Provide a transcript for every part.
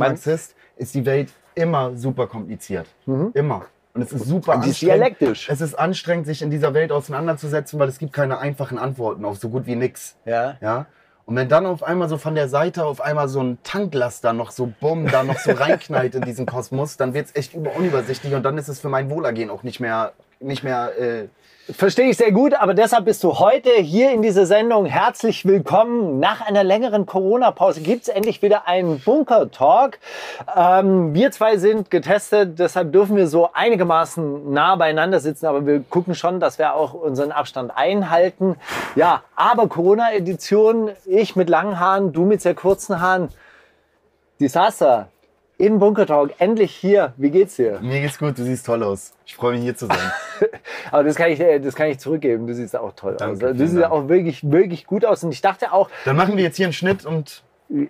Ex-Marxist ist die Welt immer super kompliziert. Immer. Und es ist super Und die ist anstrengend. dialektisch. Es ist anstrengend, sich in dieser Welt auseinanderzusetzen, weil es gibt keine einfachen Antworten auf so gut wie nix. Ja. Ja. Und wenn dann auf einmal so von der Seite auf einmal so ein Tanklaster noch so bumm, da noch so reinknallt in diesen Kosmos, dann wird es echt über unübersichtlich und dann ist es für mein Wohlergehen auch nicht mehr, nicht mehr äh, Verstehe ich sehr gut, aber deshalb bist du heute hier in dieser Sendung herzlich willkommen. Nach einer längeren Corona-Pause gibt es endlich wieder einen Bunker-Talk. Ähm, wir zwei sind getestet, deshalb dürfen wir so einigermaßen nah beieinander sitzen, aber wir gucken schon, dass wir auch unseren Abstand einhalten. Ja, aber Corona-Edition, ich mit langen Haaren, du mit sehr kurzen Haaren. Desaster. In Bunker Talk, endlich hier. Wie geht's dir? Mir geht's gut, du siehst toll aus. Ich freue mich hier zu sein. Aber das kann ich, äh, das kann ich zurückgeben. Du siehst auch toll Danke, aus. Du vielen siehst Dank. auch wirklich, wirklich gut aus. Und ich dachte auch, Dann machen wir jetzt hier einen Schnitt und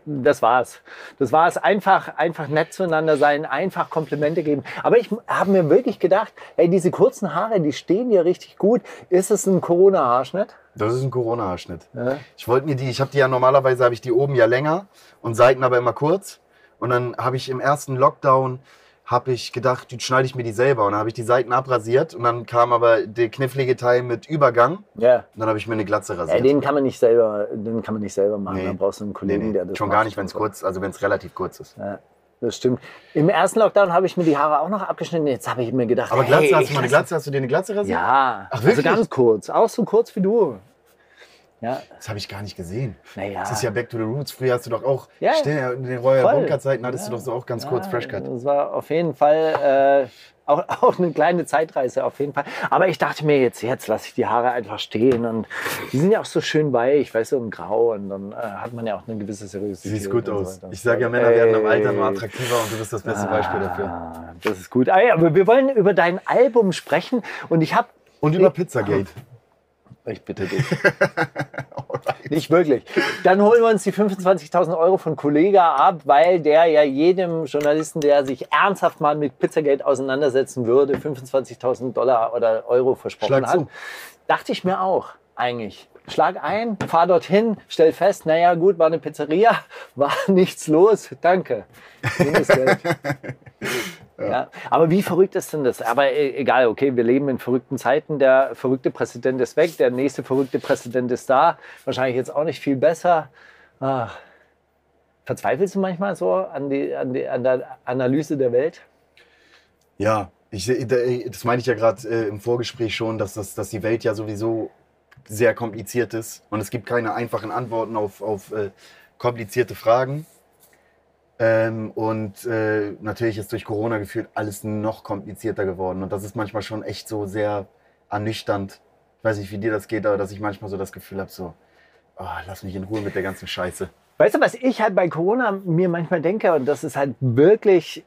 das war's. Das war's. Einfach, einfach nett zueinander sein, einfach Komplimente geben. Aber ich habe mir wirklich gedacht, ey, diese kurzen Haare, die stehen dir richtig gut. Ist es ein Corona-Haarschnitt? das ist ein Corona-Haarschnitt. Ja. Ich wollte mir die, ich habe die ja normalerweise, habe ich die oben ja länger und Seiten aber immer kurz. Und dann habe ich im ersten Lockdown, habe ich gedacht, jetzt schneide ich mir die selber. Und dann habe ich die Seiten abrasiert und dann kam aber der knifflige Teil mit Übergang. Ja. Und dann habe ich mir eine Glatze ja. rasiert. Den kann man nicht selber, den kann man nicht selber machen. Nee. Da brauchst du einen Nee, Kollegen, nee, der das schon macht. gar nicht, wenn es kurz, also wenn es relativ kurz ist. Ja, das stimmt. Im ersten Lockdown habe ich mir die Haare auch noch abgeschnitten. Jetzt habe ich mir gedacht, Aber hey, Glatze, hast ich du mal eine Glatze? Hast du dir eine Glatze rasiert? Ja, Ach, also wirklich? ganz kurz. Auch so kurz wie du. Ja, Das habe ich gar nicht gesehen. naja. Das ist ja Back to the Roots. Früher hast du doch auch, Ja, stell, in den Royal voll. Bunker Zeiten hattest du doch so auch ganz kurz Ja, Fresh Cut. Das war auf jeden Fall äh, auch, auch eine kleine Zeitreise, auf jeden Fall. Aber ich dachte mir jetzt, jetzt lasse ich die Haare einfach stehen und die sind ja auch so schön weich, weißt du, und grau und dann äh, hat man ja auch eine gewisse Seriosität. siehst gut so aus. weiter. Ich sage ja, Männer werden im Alter nur Ey. attraktiver und du bist das beste Beispiel dafür. Ah, das ist gut. Ah, ja, aber wir wollen über dein Album sprechen und ich habe Und über Pizzagate. Ich bitte dich. Nicht wirklich. Dann holen wir uns die 25.000 Euro von Kollega ab, weil der ja jedem Journalisten, der sich ernsthaft mal mit Pizzagate auseinandersetzen würde, 25.000 Dollar oder Euro versprochen Schlag hat. zu. Dachte ich mir auch, eigentlich. Schlag ein, fahr dorthin, stell fest, naja gut, war eine Pizzeria, war nichts los, danke. Geld. Ja. Aber wie verrückt ist denn das? Aber e- egal, okay, wir leben in verrückten Zeiten. Der verrückte Präsident ist weg, der nächste verrückte Präsident ist da. Wahrscheinlich jetzt auch nicht viel besser. Ah. Verzweifelst du manchmal so an, die, an, die, an der Analyse der Welt? Ja, ich, da- das meine ich ja gerade äh, im Vorgespräch schon, dass, das, dass die Welt ja sowieso sehr kompliziert ist und es gibt keine einfachen Antworten auf, auf äh, komplizierte Fragen. Ähm, und äh, natürlich ist durch Corona gefühlt alles noch komplizierter geworden und das ist manchmal schon echt so sehr ernüchternd. Ich weiß nicht, wie dir das geht, aber dass ich manchmal so das Gefühl habe, so, oh, lass mich in Ruhe mit der ganzen Scheiße. Weißt du, was ich halt bei Corona mir manchmal denke, und das ist halt wirklich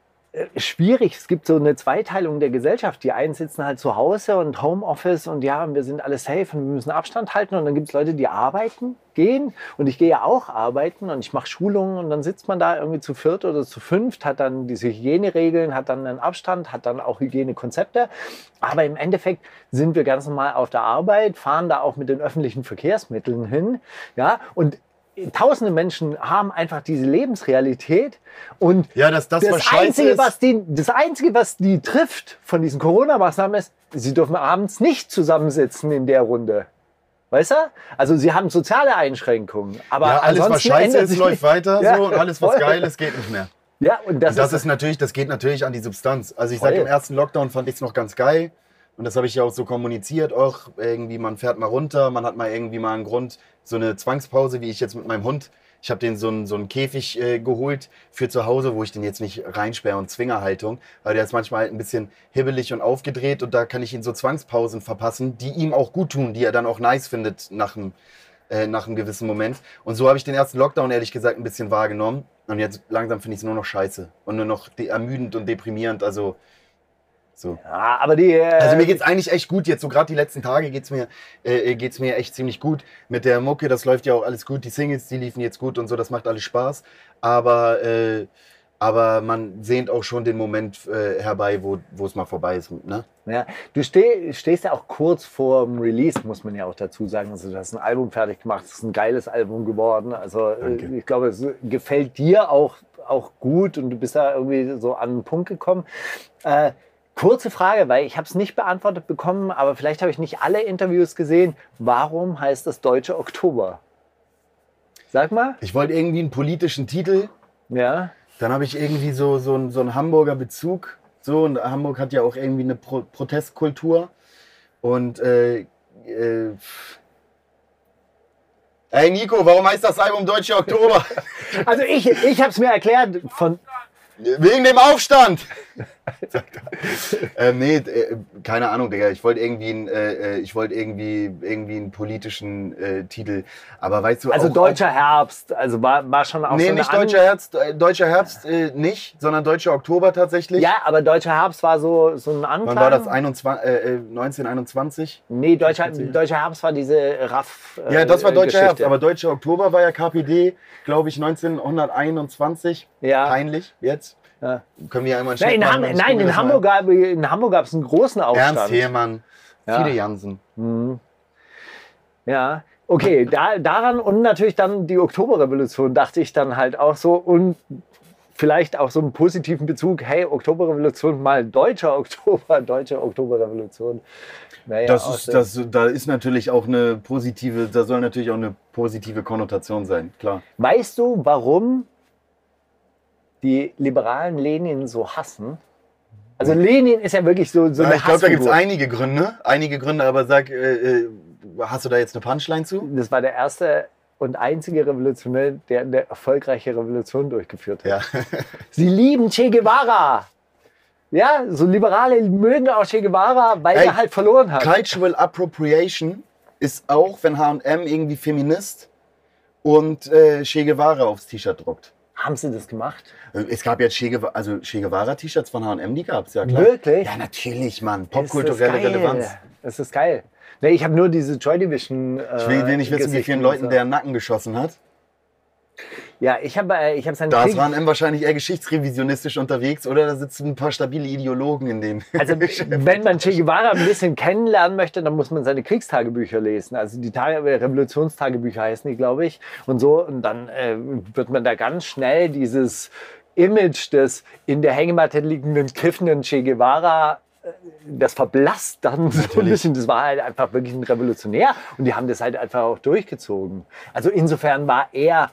schwierig. Es gibt so eine Zweiteilung der Gesellschaft. Die einen sitzen halt zu Hause und Homeoffice und ja, wir sind alle safe und wir müssen Abstand halten. Und dann gibt es Leute, die arbeiten, gehen. Und ich gehe ja auch arbeiten und ich mache Schulungen und dann sitzt man da irgendwie zu viert oder zu fünft, hat dann diese Hygieneregeln, hat dann einen Abstand, hat dann auch Hygienekonzepte. Aber im Endeffekt sind wir ganz normal auf der Arbeit, fahren da auch mit den öffentlichen Verkehrsmitteln hin. Ja, und tausende Menschen haben einfach diese Lebensrealität und Ja, dass das, das, was Einzige, was die, das Einzige, was die trifft von diesen Corona-Maßnahmen ist, sie dürfen abends nicht zusammensitzen in der Runde. Weißt du? Also sie haben soziale Einschränkungen. Aber ja, alles, was scheiße ist, läuft weiter Ja, so und alles, was voll. geil ist, geht nicht mehr. Ja, und das, Und das ist, ist natürlich, das geht natürlich an die Substanz. Also ich sage, im ersten Lockdown fand ich es noch ganz geil. Und das habe ich ja auch so kommuniziert. Auch irgendwie, man fährt mal runter, man hat mal irgendwie mal einen Grund, so eine Zwangspause, wie ich jetzt mit meinem Hund. Ich habe den so einen, so einen Käfig äh, geholt für zu Hause, wo ich den jetzt nicht reinsperre und Zwingerhaltung. Aber der ist manchmal halt ein bisschen hibbelig und aufgedreht und da kann ich ihn so Zwangspausen verpassen, die ihm auch gut tun, die er dann auch nice findet nach einem äh, nach einem gewissen Moment. Und so habe ich den ersten Lockdown ehrlich gesagt ein bisschen wahrgenommen. Und jetzt langsam finde ich es nur noch scheiße und nur noch de- ermüdend und deprimierend. Also so. ja, aber die, äh, Also mir geht's eigentlich echt gut jetzt. So gerade die letzten Tage geht's mir, äh, geht's mir echt ziemlich gut. Mit der Mucke, das läuft ja auch alles gut. Die Singles, die liefen jetzt gut und so, das macht alles Spaß. Aber, äh, aber man sehnt auch schon den Moment äh, herbei, wo wo es mal vorbei ist. Ne? Ja, du steh, stehst ja auch kurz vor dem Release, muss man ja auch dazu sagen. Also du hast ein Album fertig gemacht, es ist ein geiles Album geworden. Also äh, Danke. ich glaube, es gefällt dir auch auch gut und du bist da irgendwie so an den Punkt gekommen. Äh, kurze Frage, weil ich habe es nicht beantwortet bekommen, aber vielleicht habe ich nicht alle Interviews gesehen. Warum heißt das Deutsche Oktober? Sag mal. Ich wollte irgendwie einen politischen Titel. Ja. Dann habe ich irgendwie so, so, einen, so einen Hamburger Bezug. So, und Hamburg hat ja auch irgendwie eine Pro Protestkultur. Und äh, äh, Ey Nico, warum heißt das Album Deutsche Oktober? Also ich, ich habe es mir erklärt von, Wegen dem Aufstand! ähm, nee, äh, keine Ahnung, Digga. Ich wollte irgendwie, einen, äh, äh, ich wollte irgendwie, irgendwie einen politischen äh, Titel. Aber weißt du also auch, deutscher Herbst, also war, war schon auch Nee, so nicht deutscher Herbst, äh, deutscher Herbst äh, nicht, sondern deutscher Oktober tatsächlich. Ja, aber deutscher Herbst war so, so ein Anklang. Wann war das? 21, äh, äh, 1921? Nee, deutscher, deutscher Herbst war diese Raff. äh, Ja, das war deutscher Geschichte. Herbst, aber deutscher Oktober war ja KPD, glaube ich, 1921. Ja. Peinlich, jetzt. Ja. Können wir ja einmal Nein, in, nein, in Hamburg, gab, in Hamburg gab es einen großen Aufstand. Ernst Hehlmann, Ja. Fide Jansen. Ja, okay, da, daran und natürlich dann die Oktoberrevolution dachte ich dann halt auch so und vielleicht auch so einen positiven Bezug, hey, Oktoberrevolution mal deutscher Oktober, deutsche Oktoberrevolution. Naja, Das ist, das, da ist natürlich auch eine positive, da soll natürlich auch eine positive Konnotation sein, klar. Weißt du, warum die liberalen Lenin so hassen? Also Lenin ist ja wirklich so, so Ja, eine ich glaube, da gibt es einige Gründe, einige Gründe, aber sag, äh, äh, hast du da jetzt eine Punchline zu? Das war der erste und einzige Revolutionär, der eine erfolgreiche Revolution durchgeführt hat. Ja. Sie lieben Che Guevara. Ja, so Liberale mögen auch Che Guevara, weil Ey, er halt verloren hat. Cultural Appropriation ist auch, wenn H&M irgendwie Feminist und äh, Che Guevara aufs T-Shirt druckt. Haben sie das gemacht? Äh, Es gab jetzt Che Guevara, also Che Guevara T-Shirts von H&M, die gab es, ja klar. Wirklich? Ja, natürlich, Mann. Popkulturelle. Relevanz. Das ist geil. Nee, ich habe nur diese Joy Division. Äh, Ich will, will nicht wissen, wie vielen Leuten und so. der Nacken geschossen hat. Ja, ich habe äh, ich hab seine Da ist Krieg- H&M wahrscheinlich eher geschichtsrevisionistisch unterwegs oder da sitzen ein paar stabile Ideologen in dem. Also wenn man Che Guevara ein bisschen kennenlernen möchte, dann muss man seine Kriegstagebücher lesen. Also die Tage, Revolutionstagebücher heißen die, glaube ich. Und so, und dann äh, wird man da ganz schnell dieses Image des in der Hängematte liegenden, kiffenden Che Guevara, äh, das verblasst dann so ein bisschen. Das war halt einfach wirklich ein Revolutionär und die haben das halt einfach auch durchgezogen. Also insofern war er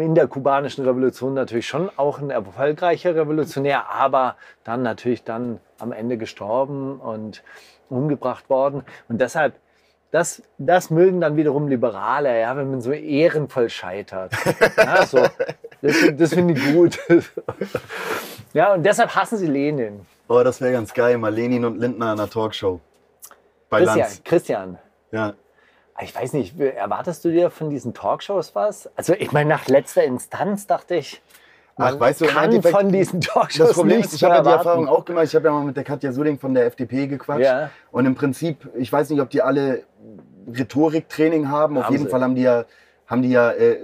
in der kubanischen Revolution natürlich schon auch ein erfolgreicher Revolutionär, aber dann natürlich dann am Ende gestorben und umgebracht worden. Und deshalb, das, das mögen dann wiederum Liberale, ja, wenn man so ehrenvoll scheitert. Ja, so. Das, das finde ich gut. Ja, und deshalb hassen sie Lenin. Oh, das wäre ganz geil, mal Lenin und Lindner in einer Talkshow. Bei Christian, Lanz. Christian, Ja. Ich weiß nicht, erwartest du dir von diesen Talkshows was? Also ich meine, nach letzter Instanz dachte ich, man Ach, weißt du, kann von diesen Talkshows Das Problem ist, ich habe ja die. Erfahrung auch gemacht. Ich habe ja mal mit der Katja Suding von der FDP gequatscht. Ja. Und im Prinzip, ich weiß nicht, ob die alle Rhetoriktraining haben. Auf Haben jeden sie. Fall haben die ja, haben die ja äh,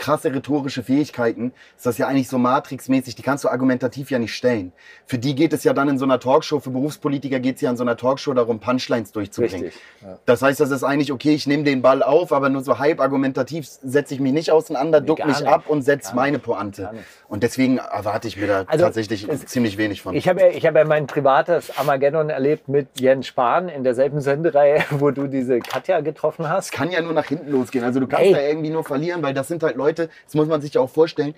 krasse rhetorische Fähigkeiten. Ist das ja eigentlich so Matrix-mäßig. Die kannst du argumentativ ja nicht stellen. Für die geht es ja dann in so einer Talkshow, für Berufspolitiker geht es ja in so einer Talkshow darum, Punchlines durchzubringen. Richtig. Ja. Das heißt, das ist eigentlich okay, ich nehme den Ball auf, aber nur so halb argumentativ setze ich mich nicht auseinander, duck gar mich nicht. ab und setze meine. Pointe. Und deswegen erwarte ich mir da Also, tatsächlich es- ziemlich wenig von. Ich habe ja, ich habe ja mein privates Armageddon erlebt mit Jens Spahn in derselben Sendereihe, wo du diese Katja getroffen hast. kann ja nur nach hinten losgehen. Also du kannst Ey. da irgendwie nur verlieren, weil das sind halt Leute, das muss man sich ja auch vorstellen,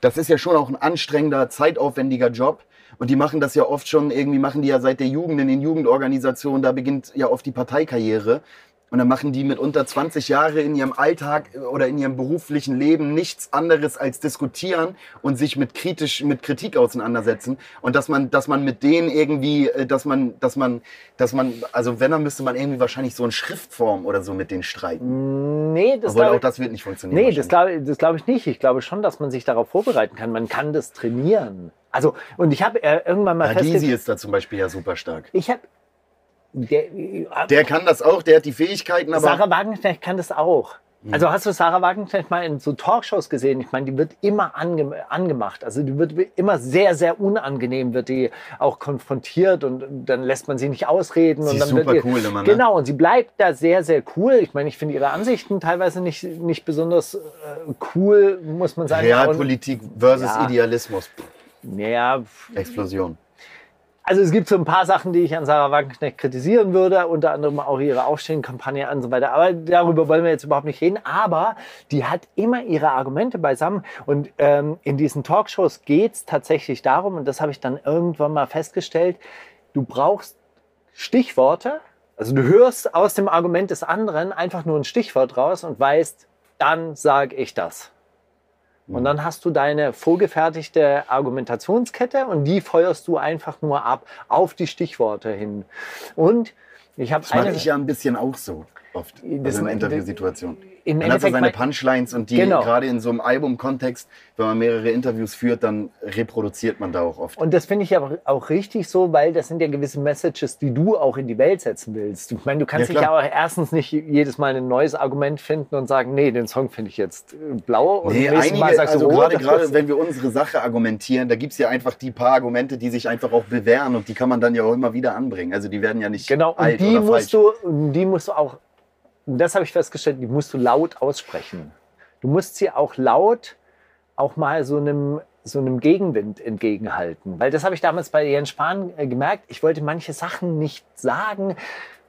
das ist ja schon auch ein anstrengender, zeitaufwendiger Job. Und die machen das ja oft schon, irgendwie machen die ja seit der Jugend in den Jugendorganisationen, da beginnt ja oft die Parteikarriere. Und dann machen die mit unter 20 Jahre in ihrem Alltag oder in ihrem beruflichen Leben nichts anderes als diskutieren und sich mit kritisch, mit Kritik auseinandersetzen. Und dass man, dass man mit denen irgendwie, äh, dass man, dass man, dass man, also wenn, dann müsste man irgendwie wahrscheinlich so in Schriftform oder so mit denen streiten. Nee, das Obwohl auch ich, das wird nicht funktionieren. nee, das glaube das glaub ich nicht. Ich glaube schon, dass man sich darauf vorbereiten kann. Man kann das trainieren. Also, und ich habe äh, irgendwann mal ja, Gysi festgestellt, ist da zum Beispiel ja super stark. ich habe, der, Der kann das auch, der hat die Fähigkeiten, aber Sarah Wagenknecht kann das auch. Also hast du Sarah Wagenknecht mal in so Talkshows gesehen? Ich meine, die wird immer ange angemacht. Also die wird immer sehr, sehr unangenehm, wird die auch konfrontiert und dann lässt man sie nicht ausreden. Sie und ist dann super wird ihr, cool immer, ne? Genau, und sie bleibt da sehr, sehr cool. Ich meine, ich finde ihre Ansichten teilweise nicht, nicht besonders äh, cool, muss man sagen. Realpolitik versus Ja. Idealismus. Und, ja, Explosion. Also es gibt so ein paar Sachen, die ich an Sarah Wagenknecht kritisieren würde, unter anderem auch ihre Aufstehen-Kampagne und so weiter. Aber darüber wollen wir jetzt überhaupt nicht reden. Aber die hat immer ihre Argumente beisammen. Und ähm, in diesen Talkshows geht es tatsächlich darum, und das habe ich dann irgendwann mal festgestellt, du brauchst Stichworte. Also du hörst aus dem Argument des anderen einfach nur ein Stichwort raus und weißt, dann sage ich das. Und dann hast du deine vorgefertigte Argumentationskette und die feuerst du einfach nur ab auf die Stichworte hin. Und ich habe Das mache ich ja ein bisschen auch so oft. Das- Also in Interviewsituationen. Im Man hat so Endeffekt seine Punchlines und die Genau. gerade in so einem Albumkontext, wenn man mehrere Interviews führt, dann reproduziert man da auch oft. Und das finde ich aber auch richtig so, weil das sind ja gewisse Messages, die du auch in die Welt setzen willst. Ich meine, du kannst Ja, dich ja auch erstens nicht jedes Mal ein neues Argument finden und sagen, nee, den Song finde ich jetzt äh, blau. Und Nee, nächsten Mal einige, sagst also du gerade, rot. gerade wenn wir unsere Sache argumentieren, da gibt es ja einfach die paar Argumente, die sich einfach auch bewähren und die kann man dann ja auch immer wieder anbringen. Also die werden ja nicht Genau, und alt die musst, falsch. du, die musst du auch, das habe ich festgestellt, die musst du laut aussprechen. Du musst sie auch laut auch mal so einem, so einem Gegenwind entgegenhalten. Weil das habe ich damals bei Jens Spahn äh, gemerkt. Ich wollte manche Sachen nicht sagen,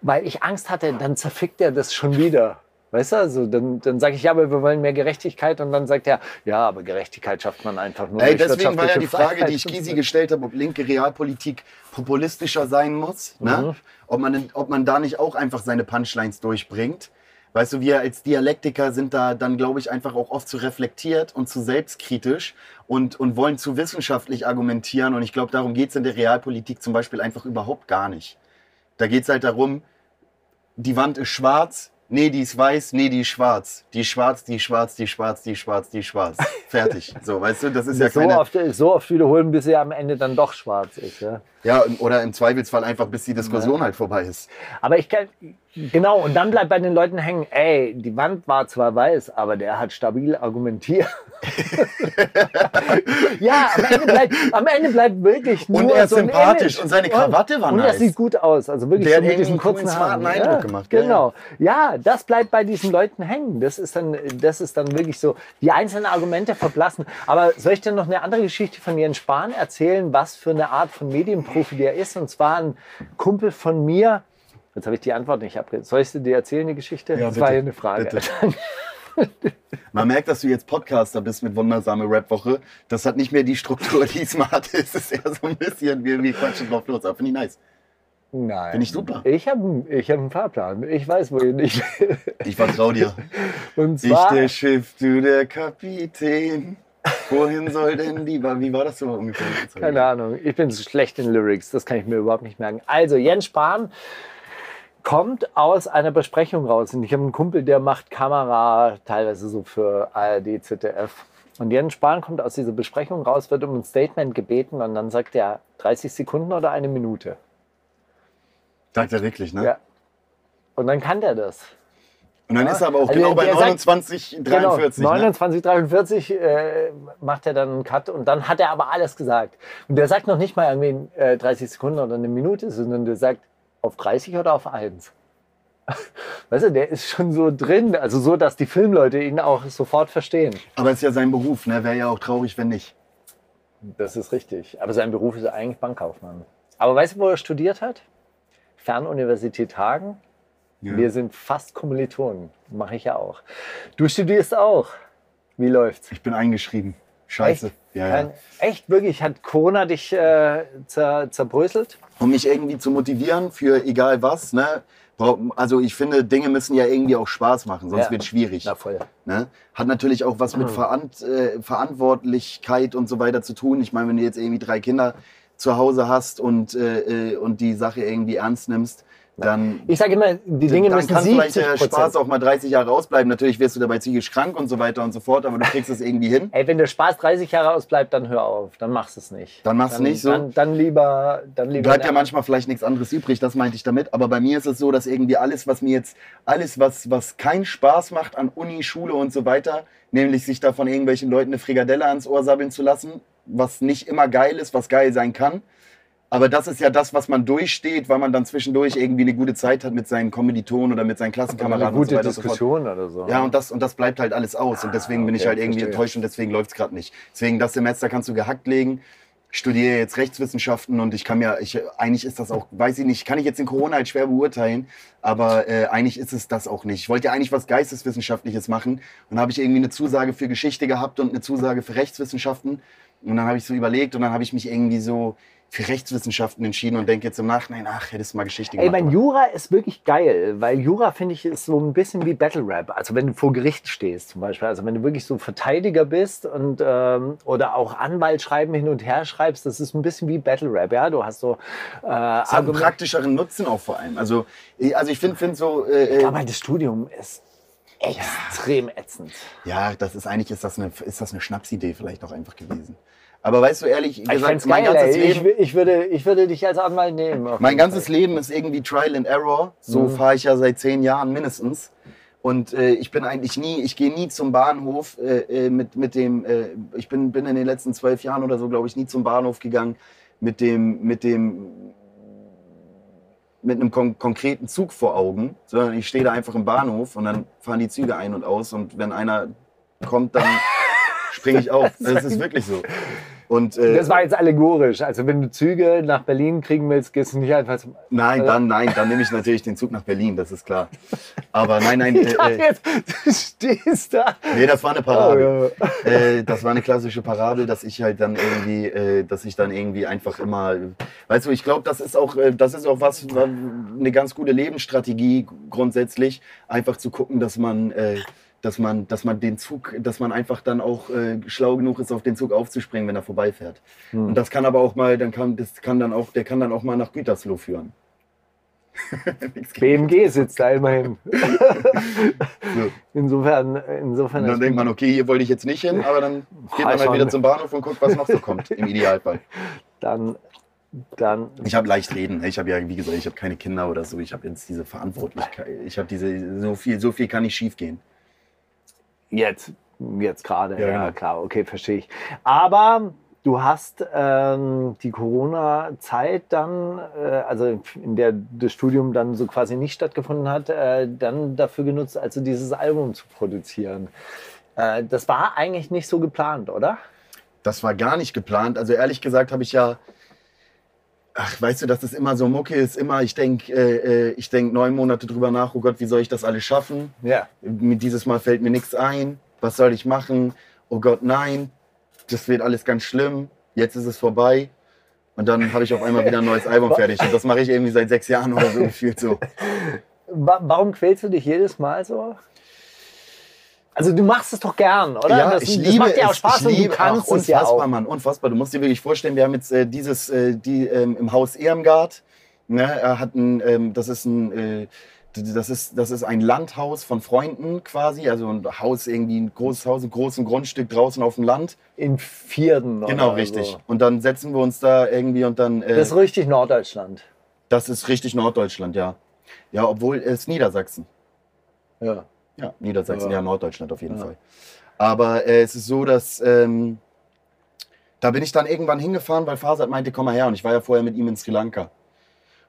weil ich Angst hatte, dann zerfickt er das schon wieder. Weißt du, also dann, dann sage ich, ja, aber wir wollen mehr Gerechtigkeit. Und dann sagt er, ja, aber Gerechtigkeit schafft man einfach nur Ey, deswegen war ja die Frage, die ich Gysi gestellt habe, ob linke Realpolitik populistischer sein muss. Mhm. Ne? Ob, man, ob man da nicht auch einfach seine Punchlines durchbringt. Weißt du, wir als Dialektiker sind da dann, glaube ich, einfach auch oft zu reflektiert und zu selbstkritisch und, und wollen zu wissenschaftlich argumentieren. Und ich glaube, darum geht es in der Realpolitik zum Beispiel einfach überhaupt gar nicht. Da geht es halt darum, die Wand ist schwarz, nee, die ist weiß, nee, die ist schwarz. Die ist schwarz, die ist schwarz, die ist schwarz, die ist schwarz, die ist schwarz. Fertig. So, weißt du, das ist ja so, keine... oft, so oft wiederholen, bis er am Ende dann doch schwarz ist. Ja. Ja, oder im Zweifelsfall einfach, bis die Diskussion halt vorbei ist. Aber ich kann, genau, und dann bleibt bei den Leuten hängen, ey, die Wand war zwar weiß, aber der hat stabil argumentiert. ja, am Ende, bleibt, am Ende bleibt wirklich nur Und er ist so sympathisch und seine Krawatte war Und er nice. sieht gut aus, also wirklich Der so hat mit diesen kurzen Haaren. smarten ja, Eindruck gemacht, Genau. Ja, das bleibt bei diesen Leuten hängen. Das ist dann, das ist dann wirklich so, die einzelnen Argumente verblassen. Aber soll ich dir noch eine andere Geschichte von Jens Spahn erzählen, was für eine Art von Medienprofi der ist? Und zwar ein Kumpel von mir. Jetzt habe ich die Antwort nicht abgegeben. Soll ich sie dir erzählen, die Geschichte? Ja, das war bitte, ja eine Frage. Man merkt, dass du jetzt Podcaster bist mit Wundersame Rap-Woche. Das hat nicht mehr die Struktur, die es mal hatte. Es ist eher so ein bisschen, wir, wir quatschen drauf los. Aber finde ich nice. Nein. Finde ich super. Ich habe ich hab einen Fahrplan. Ich weiß, wohin ich will. Ich vertraue dir. Und Ich zwar, der Schiff, du der Kapitän. Wohin soll denn die? Wie war das so ungefähr? Keine Ahnung, ich bin so schlecht in Lyrics, das kann ich mir überhaupt nicht merken. Also, Jens Spahn kommt aus einer Besprechung raus. Und ich habe einen Kumpel, der macht Kamera, teilweise so für ARD, ZDF. Und Jens Spahn kommt aus dieser Besprechung raus, wird um ein Statement gebeten und dann sagt er 30 Sekunden oder eine Minute. Sagt er wirklich, ne? Ja. Und dann kann der das. Und dann Ja. ist er aber auch Also genau bei der sagt- 29, 43. Genau, ne? 29, 43 äh, macht er dann einen Cut und dann hat er aber alles gesagt. Und der sagt noch nicht mal irgendwie äh, 30 Sekunden oder eine Minute, sondern der sagt auf 30 oder auf 1. Weißt du, der ist schon so drin, also so, dass die Filmleute ihn auch sofort verstehen. Aber ist ja sein Beruf, ne? Wäre ja auch traurig, wenn nicht. Das ist richtig. Aber sein Beruf ist eigentlich Bankkaufmann. Aber weißt du, wo er studiert hat? Fernuniversität Hagen. Ja. Wir sind fast Kommilitonen. Mache ich ja auch. Du studierst auch. Wie läuft's? Ich bin eingeschrieben. Scheiße. Echt? Ja, ja. Echt, wirklich? Hat Corona dich äh, zer, zerbröselt? Um mich irgendwie zu motivieren für egal was, ne? Also ich finde, Dinge müssen ja irgendwie auch Spaß machen, sonst Ja. wird es schwierig. Na voll. Ne? Hat natürlich auch was mit Verant äh, Verantwortlichkeit und so weiter zu tun. Ich meine, wenn du jetzt irgendwie drei Kinder zu Hause hast und, äh, äh, und die Sache irgendwie ernst nimmst, dann Ich sage immer, die Dinge dann müssen kann vielleicht 70 der Spaß auch mal 30 Jahre ausbleiben. Natürlich wirst du dabei psychisch krank und so weiter und so fort, aber du kriegst es irgendwie hin. Ey, wenn der Spaß 30 Jahre ausbleibt, dann hör auf. Dann machst du es nicht. Dann mach's dann, nicht so. Dann, dann lieber, dann lieber. Bleibt ja manchmal vielleicht nichts anderes übrig, das meinte ich damit. Aber bei mir ist es so, dass irgendwie alles, was mir jetzt, alles, was, was keinen Spaß macht an Uni, Schule und so weiter, nämlich sich da von irgendwelchen Leuten eine Frikadelle ans Ohr sabbeln zu lassen, was nicht immer geil ist, was geil sein kann. Aber das ist ja das, was man durchsteht, weil man dann zwischendurch irgendwie eine gute Zeit hat mit seinen Kommilitonen oder mit seinen eine Klassenkameraden gute und so. Diskussion oder so. Ja, und das, und das bleibt halt alles aus. Und deswegen bin ich okay, halt irgendwie verstehe. enttäuscht und deswegen läuft es gerade nicht. Deswegen, das Semester kannst du gehackt legen. Ich studiere jetzt Rechtswissenschaften und ich kann mir, ich, eigentlich ist das auch, weiß ich nicht, kann ich jetzt in Corona halt schwer beurteilen, aber äh, eigentlich ist es das auch nicht. Ich wollte ja eigentlich was Geisteswissenschaftliches machen und habe ich irgendwie eine Zusage für Geschichte gehabt und eine Zusage für Rechtswissenschaften. Und dann habe ich so überlegt und dann habe ich mich irgendwie so für Rechtswissenschaften entschieden und denke jetzt im Nachhinein, ach, hättest du mal Geschichte Ey, gemacht. mein Jura ist wirklich geil, weil Jura finde ich ist so ein bisschen wie Battle Rap. Also wenn du vor Gericht stehst zum Beispiel, also wenn du wirklich so Verteidiger bist und ähm, oder auch Anwalt schreiben hin und her schreibst, das ist ein bisschen wie Battle Rap. Ja, du hast so äh, hat einen praktischeren Nutzen auch vor allem. Also, ich- also ich finde find so, äh, Ich äh, glaube, das Studium ist extrem ätzend. ja, das ist eigentlich ist das eine, ist das eine Schnapsidee vielleicht auch einfach gewesen. Aber weißt du ehrlich Ich gesagt, mein geil, ganzes ey. Ich, Leben, wü- ich, würde, ich würde dich als Anwalt nehmen. mein ganzes Fall. Leben ist irgendwie Trial and Error. So Mhm. fahre ich ja seit zehn Jahren mindestens. Und äh, ich bin eigentlich nie, ich gehe nie zum Bahnhof äh, äh, mit, mit dem, äh, ich bin, bin in den letzten zwölf Jahren oder so, glaube ich, nie zum Bahnhof gegangen mit dem, mit dem, mit einem kon konkreten Zug vor Augen, sondern ich stehe da einfach im Bahnhof und dann fahren die Züge ein und aus und wenn einer kommt, dann springe ich auf. Das ist wirklich so. Und, äh, Das war jetzt allegorisch. Also wenn du Züge nach Berlin kriegen willst, gehst du nicht einfach zum... Nein, dann nein, dann nehme ich natürlich den Zug nach Berlin, das ist klar. Aber nein, nein, Ich äh, dachte äh, jetzt, du stehst da. nee, das war eine Parabel. Oh, ja. Äh, das war eine klassische Parabel, dass ich halt dann irgendwie, äh, dass ich dann irgendwie einfach immer, weißt du, ich glaube, das ist auch, das ist auch was, wa- eine ganz gute Lebensstrategie grundsätzlich, einfach zu gucken, dass man, dass man, dass man den Zug, dass man einfach dann auch äh, schlau genug ist, auf den Zug aufzuspringen, wenn er vorbeifährt. Hm. Und das kann aber auch mal, dann kann, das kann dann auch, der kann dann auch mal nach Gütersloh führen. BMG sitzt da immerhin. So. Insofern, insofern. Und dann denkt man, okay, hier wollte ich jetzt nicht hin, aber dann geht man halt wieder zum Bahnhof und guckt, was noch so kommt, im Idealfall. dann, dann. Ich habe leicht reden. Ich habe ja, wie gesagt, ich habe keine Kinder oder so. Ich habe jetzt diese Verantwortlichkeit. Ich habe diese, so viel, so viel kann nicht schief gehen. Jetzt, jetzt gerade, Ja, ja, genau. klar, okay, verstehe ich. Aber du hast ähm, die Corona-Zeit dann, äh, also in der das Studium dann so quasi nicht stattgefunden hat, äh, dann dafür genutzt, also dieses Album zu produzieren. Äh, das war eigentlich nicht so geplant, oder? Das war gar nicht geplant. Also ehrlich gesagt habe ich ja. Ach, weißt du, das ist immer so Mucke, ist immer, ich denke äh, äh, ich denk neun Monate drüber nach, oh Gott, wie soll ich das alles schaffen? Ja. Dieses Mal fällt mir nichts ein. Was soll ich machen? Oh Gott, nein. Das wird alles ganz schlimm. Jetzt ist es vorbei. Und dann habe ich auf einmal wieder ein neues Album fertig. Und das mache ich irgendwie seit sechs Jahren oder so gefühlt so. Wa warum quälst du dich jedes Mal so? Also du machst es doch gern, oder? Ja, das, ich das liebe macht dir auch es. Spaß ich und liebe, du kannst ach, es ja unfassbar, auch. Mann, unfassbar. Du musst dir wirklich vorstellen, wir haben jetzt äh, dieses, äh, die ähm, im Haus Irmgard, ne, er hat ein, ähm, das ist ein, äh, das ist, das ist ein Landhaus von Freunden quasi, also ein Haus irgendwie, ein großes Haus, ein großes Grundstück draußen auf dem Land. In Vierden Genau, richtig. So. Und dann setzen wir uns da irgendwie und dann, äh, Das ist richtig Norddeutschland. das ist richtig Norddeutschland, ja. Ja, obwohl es ist Niedersachsen. Ja. Ja, Niedersachsen, Ja. Norddeutschland auf jeden. Fall. Aber äh, es ist so, dass ähm, da bin ich dann irgendwann hingefahren, weil Fasad meinte, komm mal her. Und ich war ja vorher mit ihm in Sri Lanka.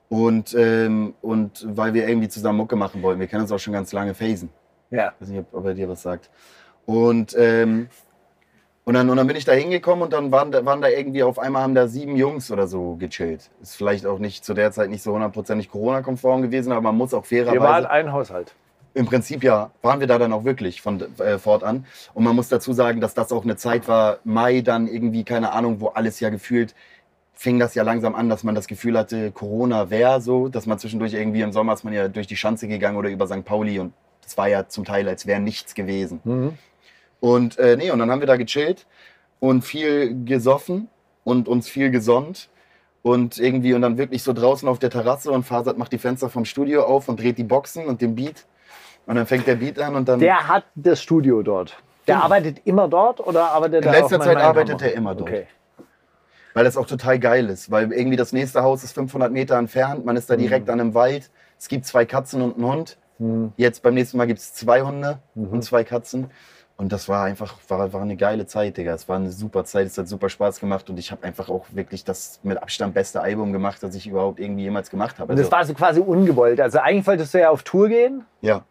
Und, ähm, und weil wir irgendwie zusammen Mucke machen wollten. Wir kennen uns auch schon ganz lange Phasen. Ja. Ich weiß nicht, ob, ob er dir was sagt. Und, ähm, und, dann, und dann bin ich da hingekommen und dann waren da, waren da irgendwie auf einmal haben da sieben Jungs oder so gechillt. Ist vielleicht auch nicht zu der Zeit nicht so hundertprozentig Corona-konform gewesen, aber man muss auch Wir fairerweise. waren ein Haushalt. Im Prinzip ja, waren wir da dann auch wirklich von äh, fortan. Und man muss dazu sagen, dass das auch eine Zeit war, Mai dann irgendwie, keine Ahnung, wo alles ja gefühlt, fing das ja langsam an, dass man das Gefühl hatte, Corona wäre so, dass man zwischendurch irgendwie im Sommer ist man ja durch die Schanze gegangen oder über St. Pauli und das war ja zum Teil, als wäre nichts gewesen. Mhm. Und äh, nee, und dann haben wir da gechillt und viel gesoffen und uns viel gesonnt. Und irgendwie und dann wirklich so draußen auf der Terrasse und Fasert macht die Fenster vom Studio auf und dreht die Boxen und den Beat. Und dann fängt der Beat an und dann. Der hat das Studio dort. Der Genau. arbeitet immer dort oder arbeitet In er letzter auch Zeit in arbeitet er immer dort. Okay. Weil das auch total geil ist. Weil irgendwie das nächste Haus ist 500 Meter entfernt. Man ist da direkt an einem Wald. Es gibt zwei Katzen und einen Hund. Hm. Jetzt beim nächsten Mal gibt es zwei Hunde Mhm. und zwei Katzen. Und das war einfach, war, war eine geile Zeit, Digga. Es war eine super Zeit, es hat super Spaß gemacht und ich habe einfach auch wirklich das mit Abstand beste Album gemacht, das ich überhaupt irgendwie jemals gemacht habe. Und das war so quasi ungewollt. Also eigentlich wolltest du ja auf Tour gehen ja.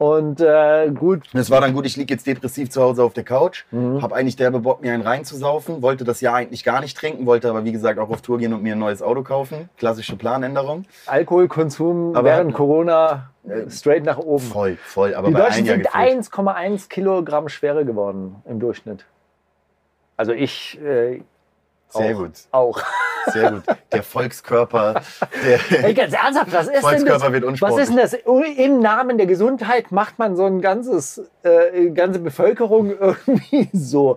Und äh, gut. Es war dann gut, ich liege jetzt depressiv zu Hause auf der Couch, Mhm. habe eigentlich derbe Bock, mir einen reinzusaufen, wollte das Jahr eigentlich gar nicht trinken, wollte aber wie gesagt auch auf Tour gehen und mir ein neues Auto kaufen. Klassische Planänderung. Alkoholkonsum Aber- während Corona Äh, straight nach oben. Voll, voll, aber Die bei Deutschen sind gefühlt. 1,1 Kilogramm schwerer geworden im Durchschnitt. Also ich äh, Sehr auch. gut, auch. Sehr gut. Der Volkskörper, der Ey, ganz ernsthaft, was ist denn Volkskörper das? wird Was unsportlich. ist denn das? Im Namen der Gesundheit macht man so ein ganzes, äh, ganze Bevölkerung irgendwie so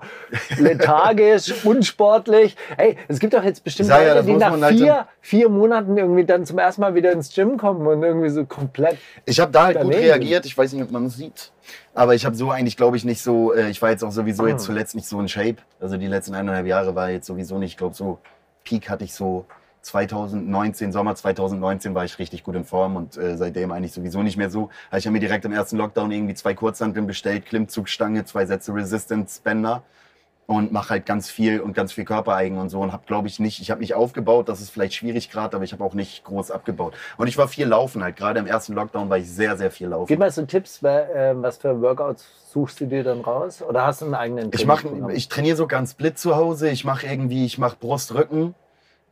lethargisch, unsportlich. Ey, es gibt doch jetzt bestimmt ja, Leute, die nach halt vier, vier Monaten irgendwie dann zum ersten Mal wieder ins Gym kommen und irgendwie so komplett. Ich habe da halt gut reagiert. Ich weiß nicht, ob man es sieht. Aber ich habe so eigentlich, glaube ich, nicht so. Äh, ich war jetzt auch sowieso Ah. jetzt zuletzt nicht so in Shape. Also die letzten eineinhalb Jahre war jetzt sowieso nicht. Ich glaube, so Peak hatte ich so 2019, Sommer 2019 war ich richtig gut in Form und äh, seitdem eigentlich sowieso nicht mehr so. Also ich habe mir direkt im ersten Lockdown irgendwie zwei Kurzhanteln bestellt, Klimmzugstange, zwei Sätze Resistance Bänder und mache halt ganz viel und ganz viel Körpereigen und so und habe glaube ich nicht, ich habe nicht aufgebaut, das ist vielleicht schwierig gerade, aber ich habe auch nicht groß abgebaut. Und ich war viel laufen halt, gerade im ersten Lockdown war ich sehr sehr viel laufen. Gib mal so Tipps, äh, was für Workouts suchst du dir dann raus? Oder hast du einen eigenen Ich mache, Trainingsprogramm? ich trainiere so ganz split zu Hause. Ich mache irgendwie, ich mache Brust, Rücken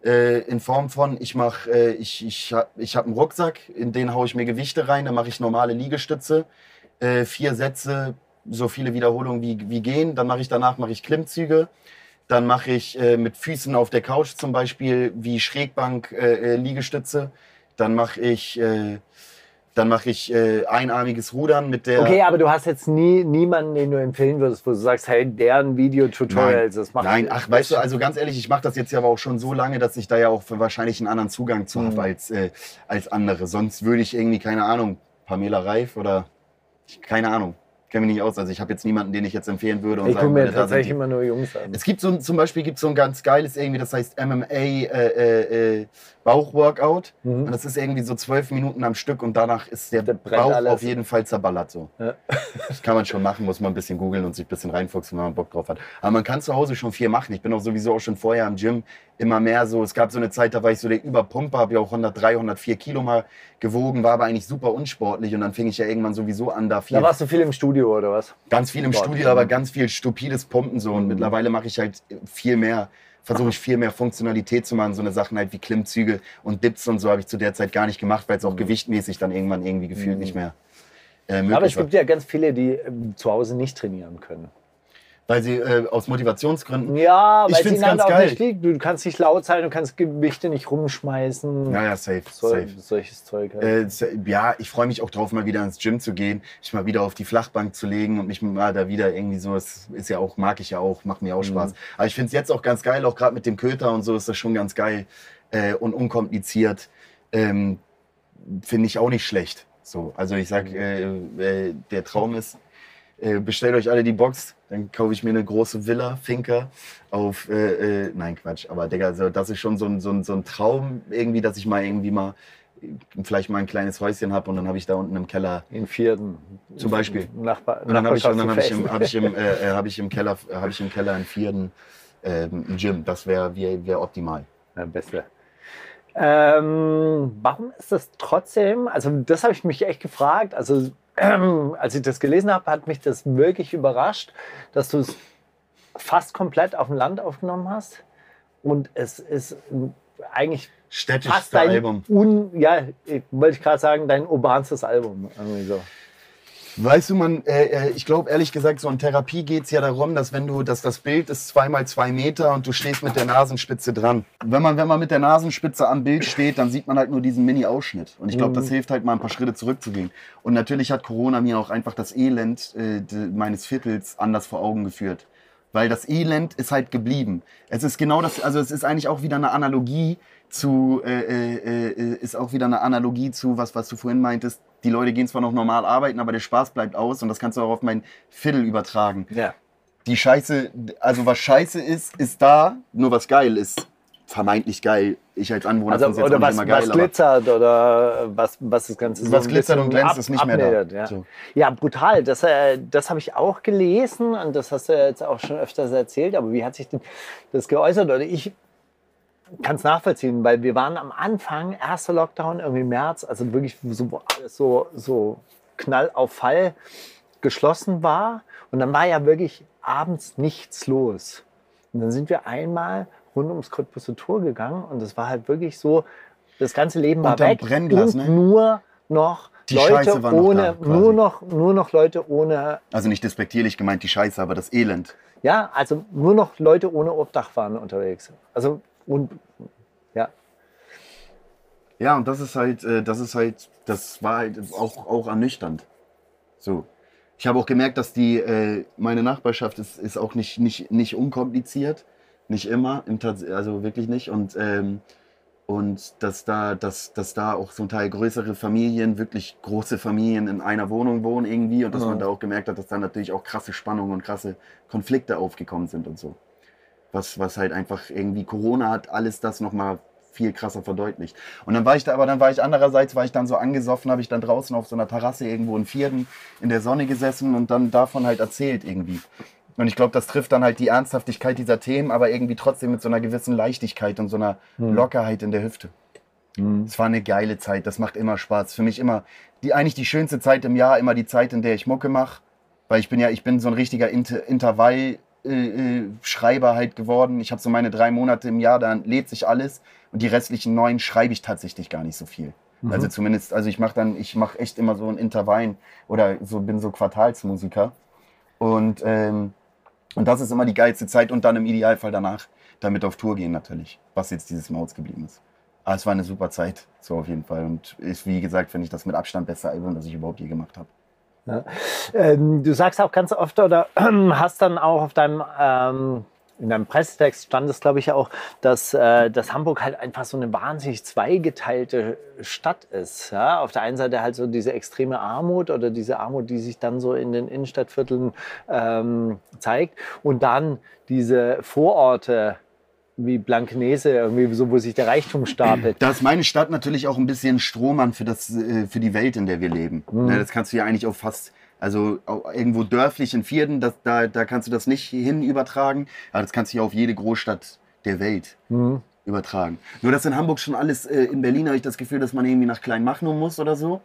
äh, in Form von, ich mache, äh, ich, ich habe ich hab einen Rucksack, in den haue ich mir Gewichte rein, dann mache ich normale Liegestütze, vier Sätze, so viele Wiederholungen wie, wie gehen. Dann mache ich danach mache ich Klimmzüge. Dann mache ich äh, mit Füßen auf der Couch zum Beispiel wie Schrägbank äh, äh, Liegestütze. Dann mache ich, äh, dann mache ich äh, einarmiges Rudern mit der. Okay, aber du hast jetzt nie niemanden, den du empfehlen würdest, wo du sagst, hey, deren Videotutorials, das macht. Nein, ach, weißt du, also ganz ehrlich, ich mache das jetzt ja aber auch schon so lange, dass ich da ja auch für wahrscheinlich einen anderen Zugang zu Mhm. habe als, äh, als andere. Sonst würde ich irgendwie, keine Ahnung, Pamela Reif oder keine Ahnung, kenne mich nicht aus. Also ich habe jetzt niemanden, den ich jetzt empfehlen würde und ich gucke mir würde, tatsächlich immer nur Jungs an. Es gibt so ein, zum Beispiel gibt so ein ganz geiles irgendwie, das heißt MMA äh, äh, äh, Bauchworkout. Mhm. Und das ist irgendwie so zwölf Minuten am Stück und danach ist der brennt Bauch alles. auf jeden Fall zerballert so. Ja. Das kann man schon machen, muss man ein bisschen googeln und sich ein bisschen reinfuchsen, wenn man Bock drauf hat. Aber man kann zu Hause schon viel machen. Ich bin auch sowieso auch schon vorher im Gym immer mehr so. Es gab so eine Zeit, da war ich so der Überpumper, habe ja auch 103, 104 Kilo mal gewogen, war aber eigentlich super unsportlich und dann fing ich ja irgendwann sowieso an, da viel, Da warst du viel im Studio oder was? ganz viel im Sport. Studio, aber ganz viel stupides Pumpen so. Und Mhm. mittlerweile mache ich halt viel mehr, versuche ich viel mehr Funktionalität zu machen. So eine Sachen halt wie Klimmzüge und Dips und so habe ich zu der Zeit gar nicht gemacht, weil es auch gewichtmäßig dann irgendwann irgendwie gefühlt nicht mehr äh, möglich Mhm. Aber es war. gibt ja ganz viele, die ähm, zu Hause nicht trainieren können. Weil sie äh, aus Motivationsgründen. Ja, Ich weil es ihnen ganz auch geil. nicht liegt. Du kannst nicht laut sein, du kannst Gewichte nicht rumschmeißen. Ja, ja, safe, so, safe. Solches Zeug. Halt. Äh, ja, ich freue mich auch drauf, mal wieder ins Gym zu gehen, mich mal wieder auf die Flachbank zu legen und mich mal da wieder irgendwie so, es ist ja auch, mag ich ja auch, macht mir auch Mhm. Spaß. Aber ich finde es jetzt auch ganz geil, auch gerade mit dem Köter und so ist das schon ganz geil äh, und unkompliziert. Ähm, finde ich auch nicht schlecht. So, also ich sag, äh, äh, der Traum ist, äh, bestellt euch alle die Box, dann kaufe ich mir eine große Villa, Finca, auf, äh, äh, nein Quatsch, aber Digga, also das ist schon so ein, so, ein, so ein Traum irgendwie, dass ich mal irgendwie mal vielleicht mal ein kleines Häuschen habe und dann habe ich da unten im Keller In vierten. Zum Beispiel. Nachbar und dann habe ich, und dann ich, im, ich, im, äh, äh, hab ich im Keller habe ich im Keller einen vierten ähm, ein Gym. Das wäre wär, wär optimal. Ja, beste. Ähm, warum ist das trotzdem, also das habe ich mich echt gefragt, also ähm, als ich das gelesen habe, hat mich das wirklich überrascht, dass du es fast komplett auf dem Land aufgenommen hast und es ist eigentlich fast Städtischste dein, Album. un, ja, wollte ich gerade sagen, dein urbanstes Album. Irgendwie so. Weißt du, man, äh, äh, ich glaube ehrlich gesagt, so in Therapie geht es ja darum, dass wenn du, dass das Bild ist zweimal zwei Meter und du stehst mit der Nasenspitze dran. Wenn man, wenn man mit der Nasenspitze am Bild steht, dann sieht man halt nur diesen Mini-Ausschnitt. Und ich glaube, das Mhm. hilft halt mal ein paar Schritte zurückzugehen. Und natürlich hat Corona mir auch einfach das Elend äh, meines Viertels anders vor Augen geführt. Weil das Elend ist halt geblieben. Es ist genau das, also es ist eigentlich auch wieder eine Analogie zu, äh, äh, äh, ist auch wieder eine Analogie zu, was, was du vorhin meintest. Die Leute gehen zwar noch normal arbeiten, aber der Spaß bleibt aus und das kannst du auch auf mein Fiddle übertragen. Ja. Die Scheiße, also was Scheiße ist, ist da, nur was geil ist, vermeintlich geil. Ich als Anwohner Also, jetzt oder was, immer geil, was glitzert oder was, was das Ganze so was glitzert und glänzt, ab- ist nicht mehr da. Ja. So. ja, brutal. Das, äh, das habe ich auch gelesen und das hast du jetzt auch schon öfters erzählt. Aber wie hat sich denn das geäußert? Oder ich kann es nachvollziehen, weil wir waren am Anfang, erster Lockdown, irgendwie März, also wirklich so, wo alles so, so Knall auf Fall geschlossen war. Und dann war ja wirklich abends nichts los. Und dann sind wir einmal rund ums Cottbusser Tor gegangen und das war halt wirklich so, das ganze Leben war weg Brennglas, und ne? nur noch Die Leute war noch ohne, da, nur noch, nur noch Leute ohne, Also nicht despektierlich gemeint, die Scheiße, aber das Elend. ja, also nur noch Leute ohne Obdach waren unterwegs. Also und ja, Ja, und das ist halt, äh, das ist halt, das war halt auch, auch ernüchternd. So. Ich habe auch gemerkt, dass die, äh, meine Nachbarschaft ist, ist auch nicht, nicht, nicht unkompliziert. Nicht immer, also wirklich nicht. Und, ähm, und dass, da, dass, dass da auch zum Teil größere Familien, wirklich große Familien in einer Wohnung wohnen irgendwie. Und dass man da auch gemerkt hat, dass da natürlich auch krasse Spannungen und krasse Konflikte aufgekommen sind und so. Was, was halt einfach irgendwie Corona hat alles das nochmal viel krasser verdeutlicht. Und dann war ich da, aber dann war ich andererseits, war ich dann so angesoffen, habe ich dann draußen auf so einer Terrasse irgendwo in Vierden in der Sonne gesessen und dann davon halt erzählt irgendwie. Und ich glaube, das trifft dann halt die Ernsthaftigkeit dieser Themen, aber irgendwie trotzdem mit so einer gewissen Leichtigkeit und so einer Lockerheit in der Hüfte. Es war eine geile Zeit, das macht immer Spaß. Für mich immer, die, eigentlich die schönste Zeit im Jahr, immer die Zeit, in der ich Mucke mache. Weil ich bin ja, ich bin so ein richtiger Inter Intervall. Äh, Schreiber halt geworden. Ich habe so meine drei Monate im Jahr, dann lädt sich alles und die restlichen neun schreibe ich tatsächlich gar nicht so viel. Also zumindest, also ich mache dann, ich mache echt immer so ein Intervallen oder so bin so Quartalsmusiker und ähm, und das ist immer die geilste Zeit und dann im Idealfall danach damit auf Tour gehen natürlich, was jetzt dieses Mal ausgeblieben ist. Aber es war eine super Zeit, so auf jeden Fall. Und ist, wie gesagt, finde ich das mit Abstand beste Album, das ich überhaupt je gemacht habe. Ähm, du sagst auch ganz oft oder hast dann auch auf deinem, ähm, in deinem Pressetext stand es, glaube ich, auch, dass, äh, dass Hamburg halt einfach so eine wahnsinnig zweigeteilte Stadt ist. Ja? Auf der einen Seite halt so diese extreme Armut oder diese Armut, die sich dann so in den Innenstadtvierteln ähm, zeigt. Und dann diese Vororte wie Blankenese, irgendwie so, wo sich der Reichtum stapelt. Da ist meine Stadt natürlich auch ein bisschen Strohmann für, das, äh, für die Welt, in der wir leben. Ne, Das kannst du ja eigentlich auch fast, also irgendwo dörflich in Vierden, das, da, da kannst du das nicht hin übertragen, aber das kannst du ja auf jede Großstadt der Welt übertragen. Nur dass in Hamburg schon alles, äh, in Berlin habe ich das Gefühl, dass man irgendwie nach Kleinmachnow muss oder so.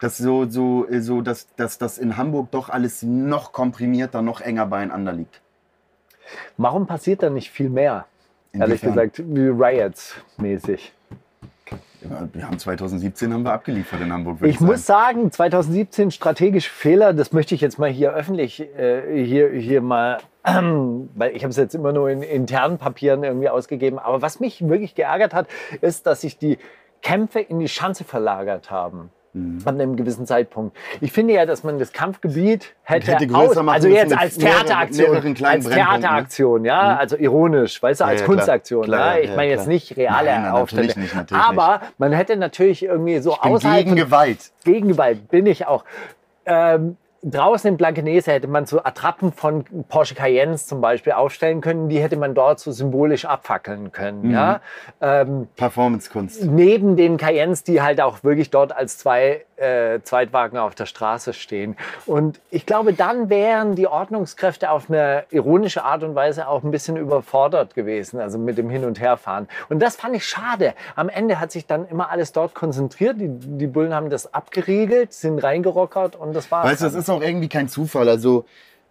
Dass so, so, äh, so dass, dass das in Hamburg doch alles noch komprimierter, noch enger beieinander liegt. Warum passiert da nicht viel mehr? Ehrlich Inwiefern? gesagt, wie Riots mäßig. Wir haben 2017 haben wir abgeliefert in Hamburg. würd Ich muss sagen, 2017 strategische Fehler, das möchte ich jetzt mal hier öffentlich, äh, hier, hier mal, weil ich habe es jetzt immer nur in internen Papieren irgendwie ausgegeben. Aber was mich wirklich geärgert hat, ist, dass sich die Kämpfe in die Schanze verlagert haben. Mhm. An einem gewissen Zeitpunkt. Ich finde ja, dass man das Kampfgebiet hätte, Hätte größer aus, machen also jetzt als Theateraktion, als ne? Theateraktion, ja, also ironisch, weißt du, Ja, als ja, klar. Kunstaktion. Klar, ja. Ich ja, meine jetzt klar. nicht reale Nein, nein, Aufstände. natürlich nicht, natürlich Aber man hätte natürlich irgendwie so Ich bin gegen Gewalt. Gegengewalt bin ich auch. Ähm, draußen in Blankenese hätte man so Attrappen von Porsche Cayennes zum Beispiel aufstellen können. Die hätte man dort so symbolisch abfackeln können. Mhm. Ja? Ähm, Performancekunst. neben den Cayennes, die halt auch wirklich dort als zwei äh, Zweitwagen auf der Straße stehen. Und ich glaube, dann wären die Ordnungskräfte auf eine ironische Art und Weise auch ein bisschen überfordert gewesen, also mit dem Hin- und Herfahren. Und das fand ich schade. Am Ende hat sich dann immer alles dort konzentriert. Die, die Bullen haben das abgeriegelt, sind reingerockert und das war's. Weißt du, das dann. Ist auch irgendwie kein Zufall. Also,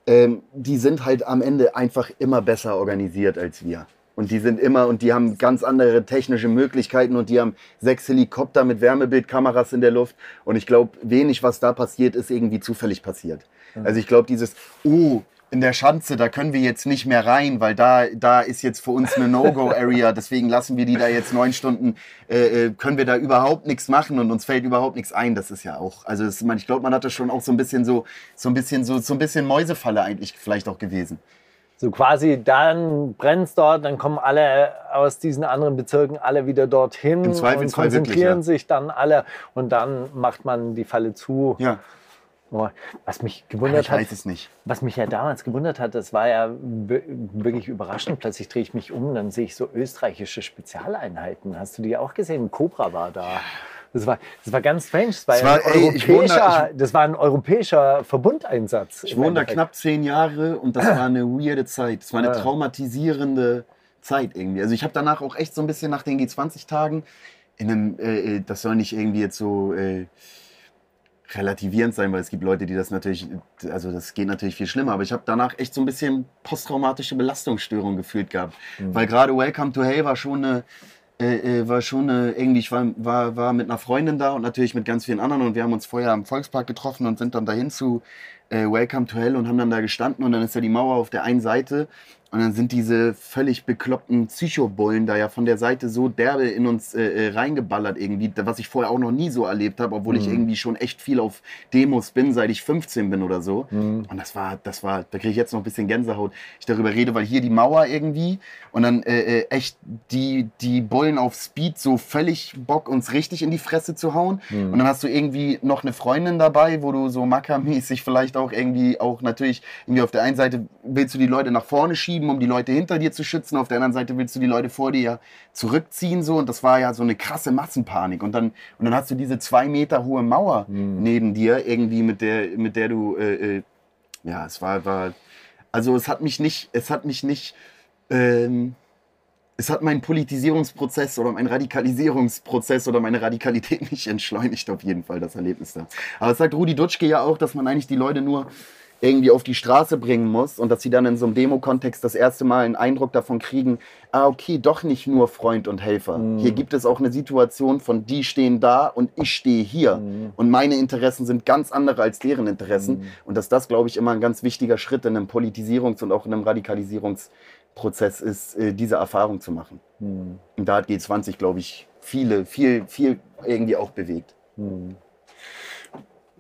ähm, die sind halt am Ende einfach immer besser organisiert als wir. Und die sind immer, und die haben ganz andere technische Möglichkeiten und die haben sechs Helikopter mit Wärmebildkameras in der Luft. Und ich glaube, wenig, was da passiert, ist irgendwie zufällig passiert. Also ich glaube, dieses, oh, in der Schanze, da können wir jetzt nicht mehr rein, weil da, da ist jetzt für uns eine No-Go-Area, deswegen lassen wir die da jetzt neun Stunden, äh, äh, können wir da überhaupt nichts machen und uns fällt überhaupt nichts ein. Das ist ja auch, also das, ich glaube, man hatte schon auch so ein bisschen so, so ein bisschen so, so ein bisschen Mäusefalle eigentlich vielleicht auch gewesen. So quasi, dann brennt dort, dann kommen alle aus diesen anderen Bezirken alle wieder dorthin Im und Zweifelsfall konzentrieren wirklich, ja. sich dann alle und dann macht man die Falle zu. Ja, Was mich gewundert ich hat, weiß es nicht. was mich ja damals gewundert hat, das war ja wirklich überraschend. Plötzlich drehe ich mich um, dann sehe ich so österreichische Spezialeinheiten. Hast du die auch gesehen? Cobra war da. Das war, das war ganz strange. Das war, Das war- ey, ich da- europäischer, das war ein europäischer Verbundeinsatz. Ich wohne da knapp zehn Jahre und das war eine weirde Zeit. Das war eine traumatisierende Zeit irgendwie. Also ich habe danach auch echt so ein bisschen nach den G20-Tagen in einem, äh, äh, das soll nicht irgendwie jetzt so äh, relativierend sein, weil es gibt Leute, die das natürlich, also das geht natürlich viel schlimmer, aber ich habe danach echt so ein bisschen posttraumatische Belastungsstörung gefühlt gehabt. Weil gerade Welcome to Hell war schon eine, äh, äh, war schon eine, irgendwie, ich war, war, war mit einer Freundin da und natürlich mit ganz vielen anderen und wir haben uns vorher am Volkspark getroffen und sind dann dahin zu äh, Welcome to Hell und haben dann da gestanden und dann ist ja die Mauer auf der einen Seite und dann sind diese völlig bekloppten Psychobullen da ja von der Seite so derbe in uns äh, äh, reingeballert irgendwie, was ich vorher auch noch nie so erlebt habe, obwohl ich irgendwie schon echt viel auf Demos bin, seit ich 15 bin oder so. Und das war, das war, da kriege ich jetzt noch ein bisschen Gänsehaut, ich darüber rede, weil hier die Mauer irgendwie und dann äh, äh, echt die, die Bullen auf Speed so völlig Bock, uns richtig in die Fresse zu hauen. Und dann hast du irgendwie noch eine Freundin dabei, wo du so mackermäßig vielleicht auch irgendwie, auch natürlich irgendwie auf der einen Seite willst du die Leute nach vorne schieben, um die Leute hinter dir zu schützen, auf der anderen Seite willst du die Leute vor dir ja zurückziehen so. Und das war ja so eine krasse Massenpanik. Und dann, und dann hast du diese zwei Meter hohe Mauer neben dir irgendwie, mit der, mit der du, äh, äh, ja, es war, war, also es hat mich nicht, es hat mich nicht, ähm, es hat meinen Politisierungsprozess oder meinen Radikalisierungsprozess oder meine Radikalität nicht entschleunigt, auf jeden Fall, das Erlebnis da. Aber es sagt Rudi Dutschke ja auch, dass man eigentlich die Leute nur irgendwie auf die Straße bringen muss und dass sie dann in so einem Demo-Kontext das erste Mal einen Eindruck davon kriegen, ah, okay, doch nicht nur Freund und Helfer. Hier gibt es auch eine Situation von die stehen da und ich stehe hier. Und meine Interessen sind ganz andere als deren Interessen. Und dass das, glaube ich, immer ein ganz wichtiger Schritt in einem Politisierungs- und auch in einem Radikalisierungsprozess ist, äh, diese Erfahrung zu machen. Und da hat G20, glaube ich, viele, viel, viel irgendwie auch bewegt.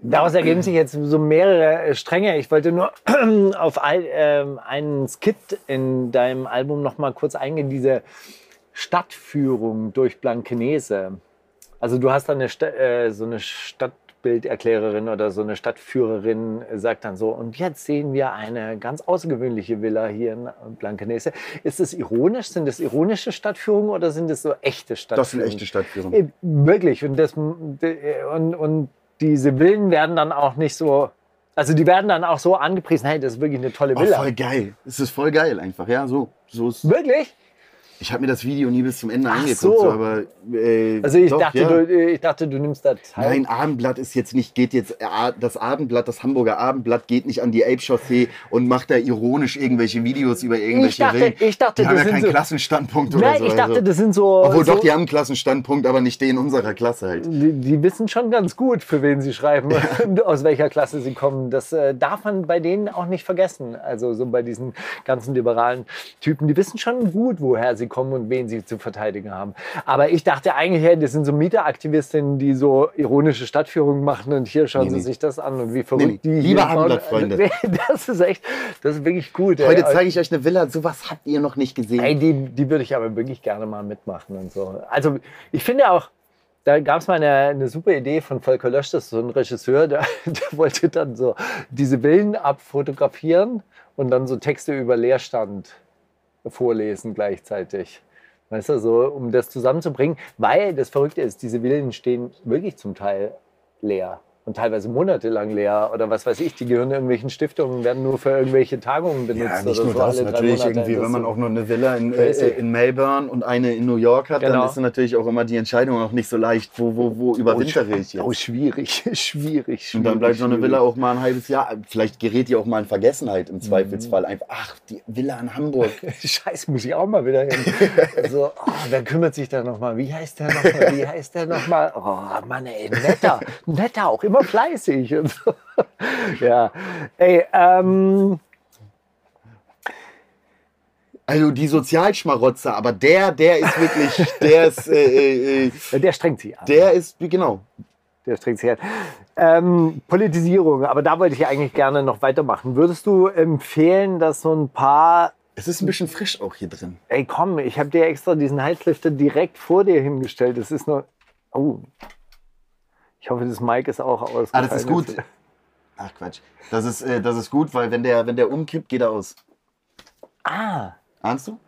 Daraus ergeben sich jetzt so mehrere äh, Stränge. Ich wollte nur auf all, ähm, einen Skit in deinem Album noch mal kurz eingehen, diese Stadtführung durch Blankenese. Also du hast dann eine Sta äh, so eine Stadtbilderklärerin oder so eine Stadtführerin äh, sagt dann so, und jetzt sehen wir eine ganz außergewöhnliche Villa hier in Blankenese. Ist es ironisch? Sind es ironische Stadtführungen oder sind es so echte Stadtführungen? Das sind echte Stadtführungen. Äh, Wirklich. Und, das, und, und diese Villen werden dann auch nicht so. Also die werden dann auch so angepriesen, hey, das ist wirklich eine tolle Oh, Villa. voll geil. Es ist voll geil einfach. Ja, so. so ist, Wirklich? Ich habe mir das Video nie bis zum Ende Ach angeguckt, so. so. aber. Äh, Also ich, doch, dachte, ja. du, ich dachte, du nimmst da teil. Nein, Abendblatt ist jetzt nicht, geht jetzt, äh, das Abendblatt, das Hamburger Abendblatt geht nicht an die Elbchaussee und macht da ironisch irgendwelche Videos über irgendwelche dachte- Villen. ich dachte, die haben das ja sind keinen so- Klassenstandpunkt oder Nein, so. ich dachte, also. das sind so. Obwohl doch, die haben einen Klassenstandpunkt, aber nicht den unserer Klasse halt. die, die wissen schon ganz gut, für wen sie schreiben und aus welcher Klasse sie kommen. Das äh, darf man bei denen auch nicht vergessen. Also so bei diesen ganzen liberalen Typen, die wissen schon gut, woher sie kommen und wen sie zu verteidigen haben. Aber ich dachte eigentlich, hey, das sind so Mieteraktivistinnen, die so ironische Stadtführungen machen und hier schauen Nee, sie nee. sich das an und wie verrückt Nee, die Liebe. Abendblattfreunde. Nee, Das ist echt, das ist wirklich gut. Heute ey. zeige ich euch eine Villa, sowas habt ihr noch nicht gesehen. Ey, die, die würde ich aber wirklich gerne mal mitmachen und so. Also ich finde auch, da gab es mal eine, eine super Idee von Volker Lösch, das ist so ein Regisseur, der, der wollte dann so diese Villen abfotografieren und dann so Texte über Leerstand vorlesen gleichzeitig. Weißt du, so, um das zusammenzubringen, weil das Verrückte ist, diese Villen stehen wirklich zum Teil leer und teilweise monatelang leer oder was weiß ich, die gehören irgendwelchen Stiftungen, werden nur für irgendwelche Tagungen benutzt Ja, nicht oder nur so das, natürlich irgendwie, wenn man auch nur eine Villa in, äh, in Melbourne und eine in New York hat, Genau. dann ist natürlich auch immer die Entscheidung auch nicht so leicht, wo, wo, wo überwintere ich jetzt. Oh, schwierig, schwierig. Und dann bleibt so eine schwierig. Villa auch mal ein halbes Jahr. Vielleicht gerät die auch mal in Vergessenheit Mhm. im Zweifelsfall. Einfach, ach, die Villa in Hamburg. Scheiße, muss ich auch mal wieder hin. so, oh, wer kümmert sich da nochmal? Wie heißt der nochmal? Wie heißt der nochmal? Oh Mann, ey, netter. Netter, auch immer fleißig. Und so. Ja, ey, ähm, Also die Sozialschmarotzer, aber der, der ist wirklich, der ist, äh, äh, äh, der strengt sich an. der ist, genau. Der streckt sich an. Ähm, Politisierung, aber da wollte ich eigentlich gerne noch weitermachen. Würdest du empfehlen, dass so ein paar Es ist ein bisschen frisch auch hier drin. Ey, komm, ich habe dir extra diesen Heizlüfter direkt vor dir hingestellt. Das ist nur. Oh. Ich hoffe, das Mic ist auch aus. Ah, das ist gut. Ach Quatsch. Das ist, äh, das ist gut, weil wenn der, wenn der umkippt, geht er aus. Ah, Ahnst du?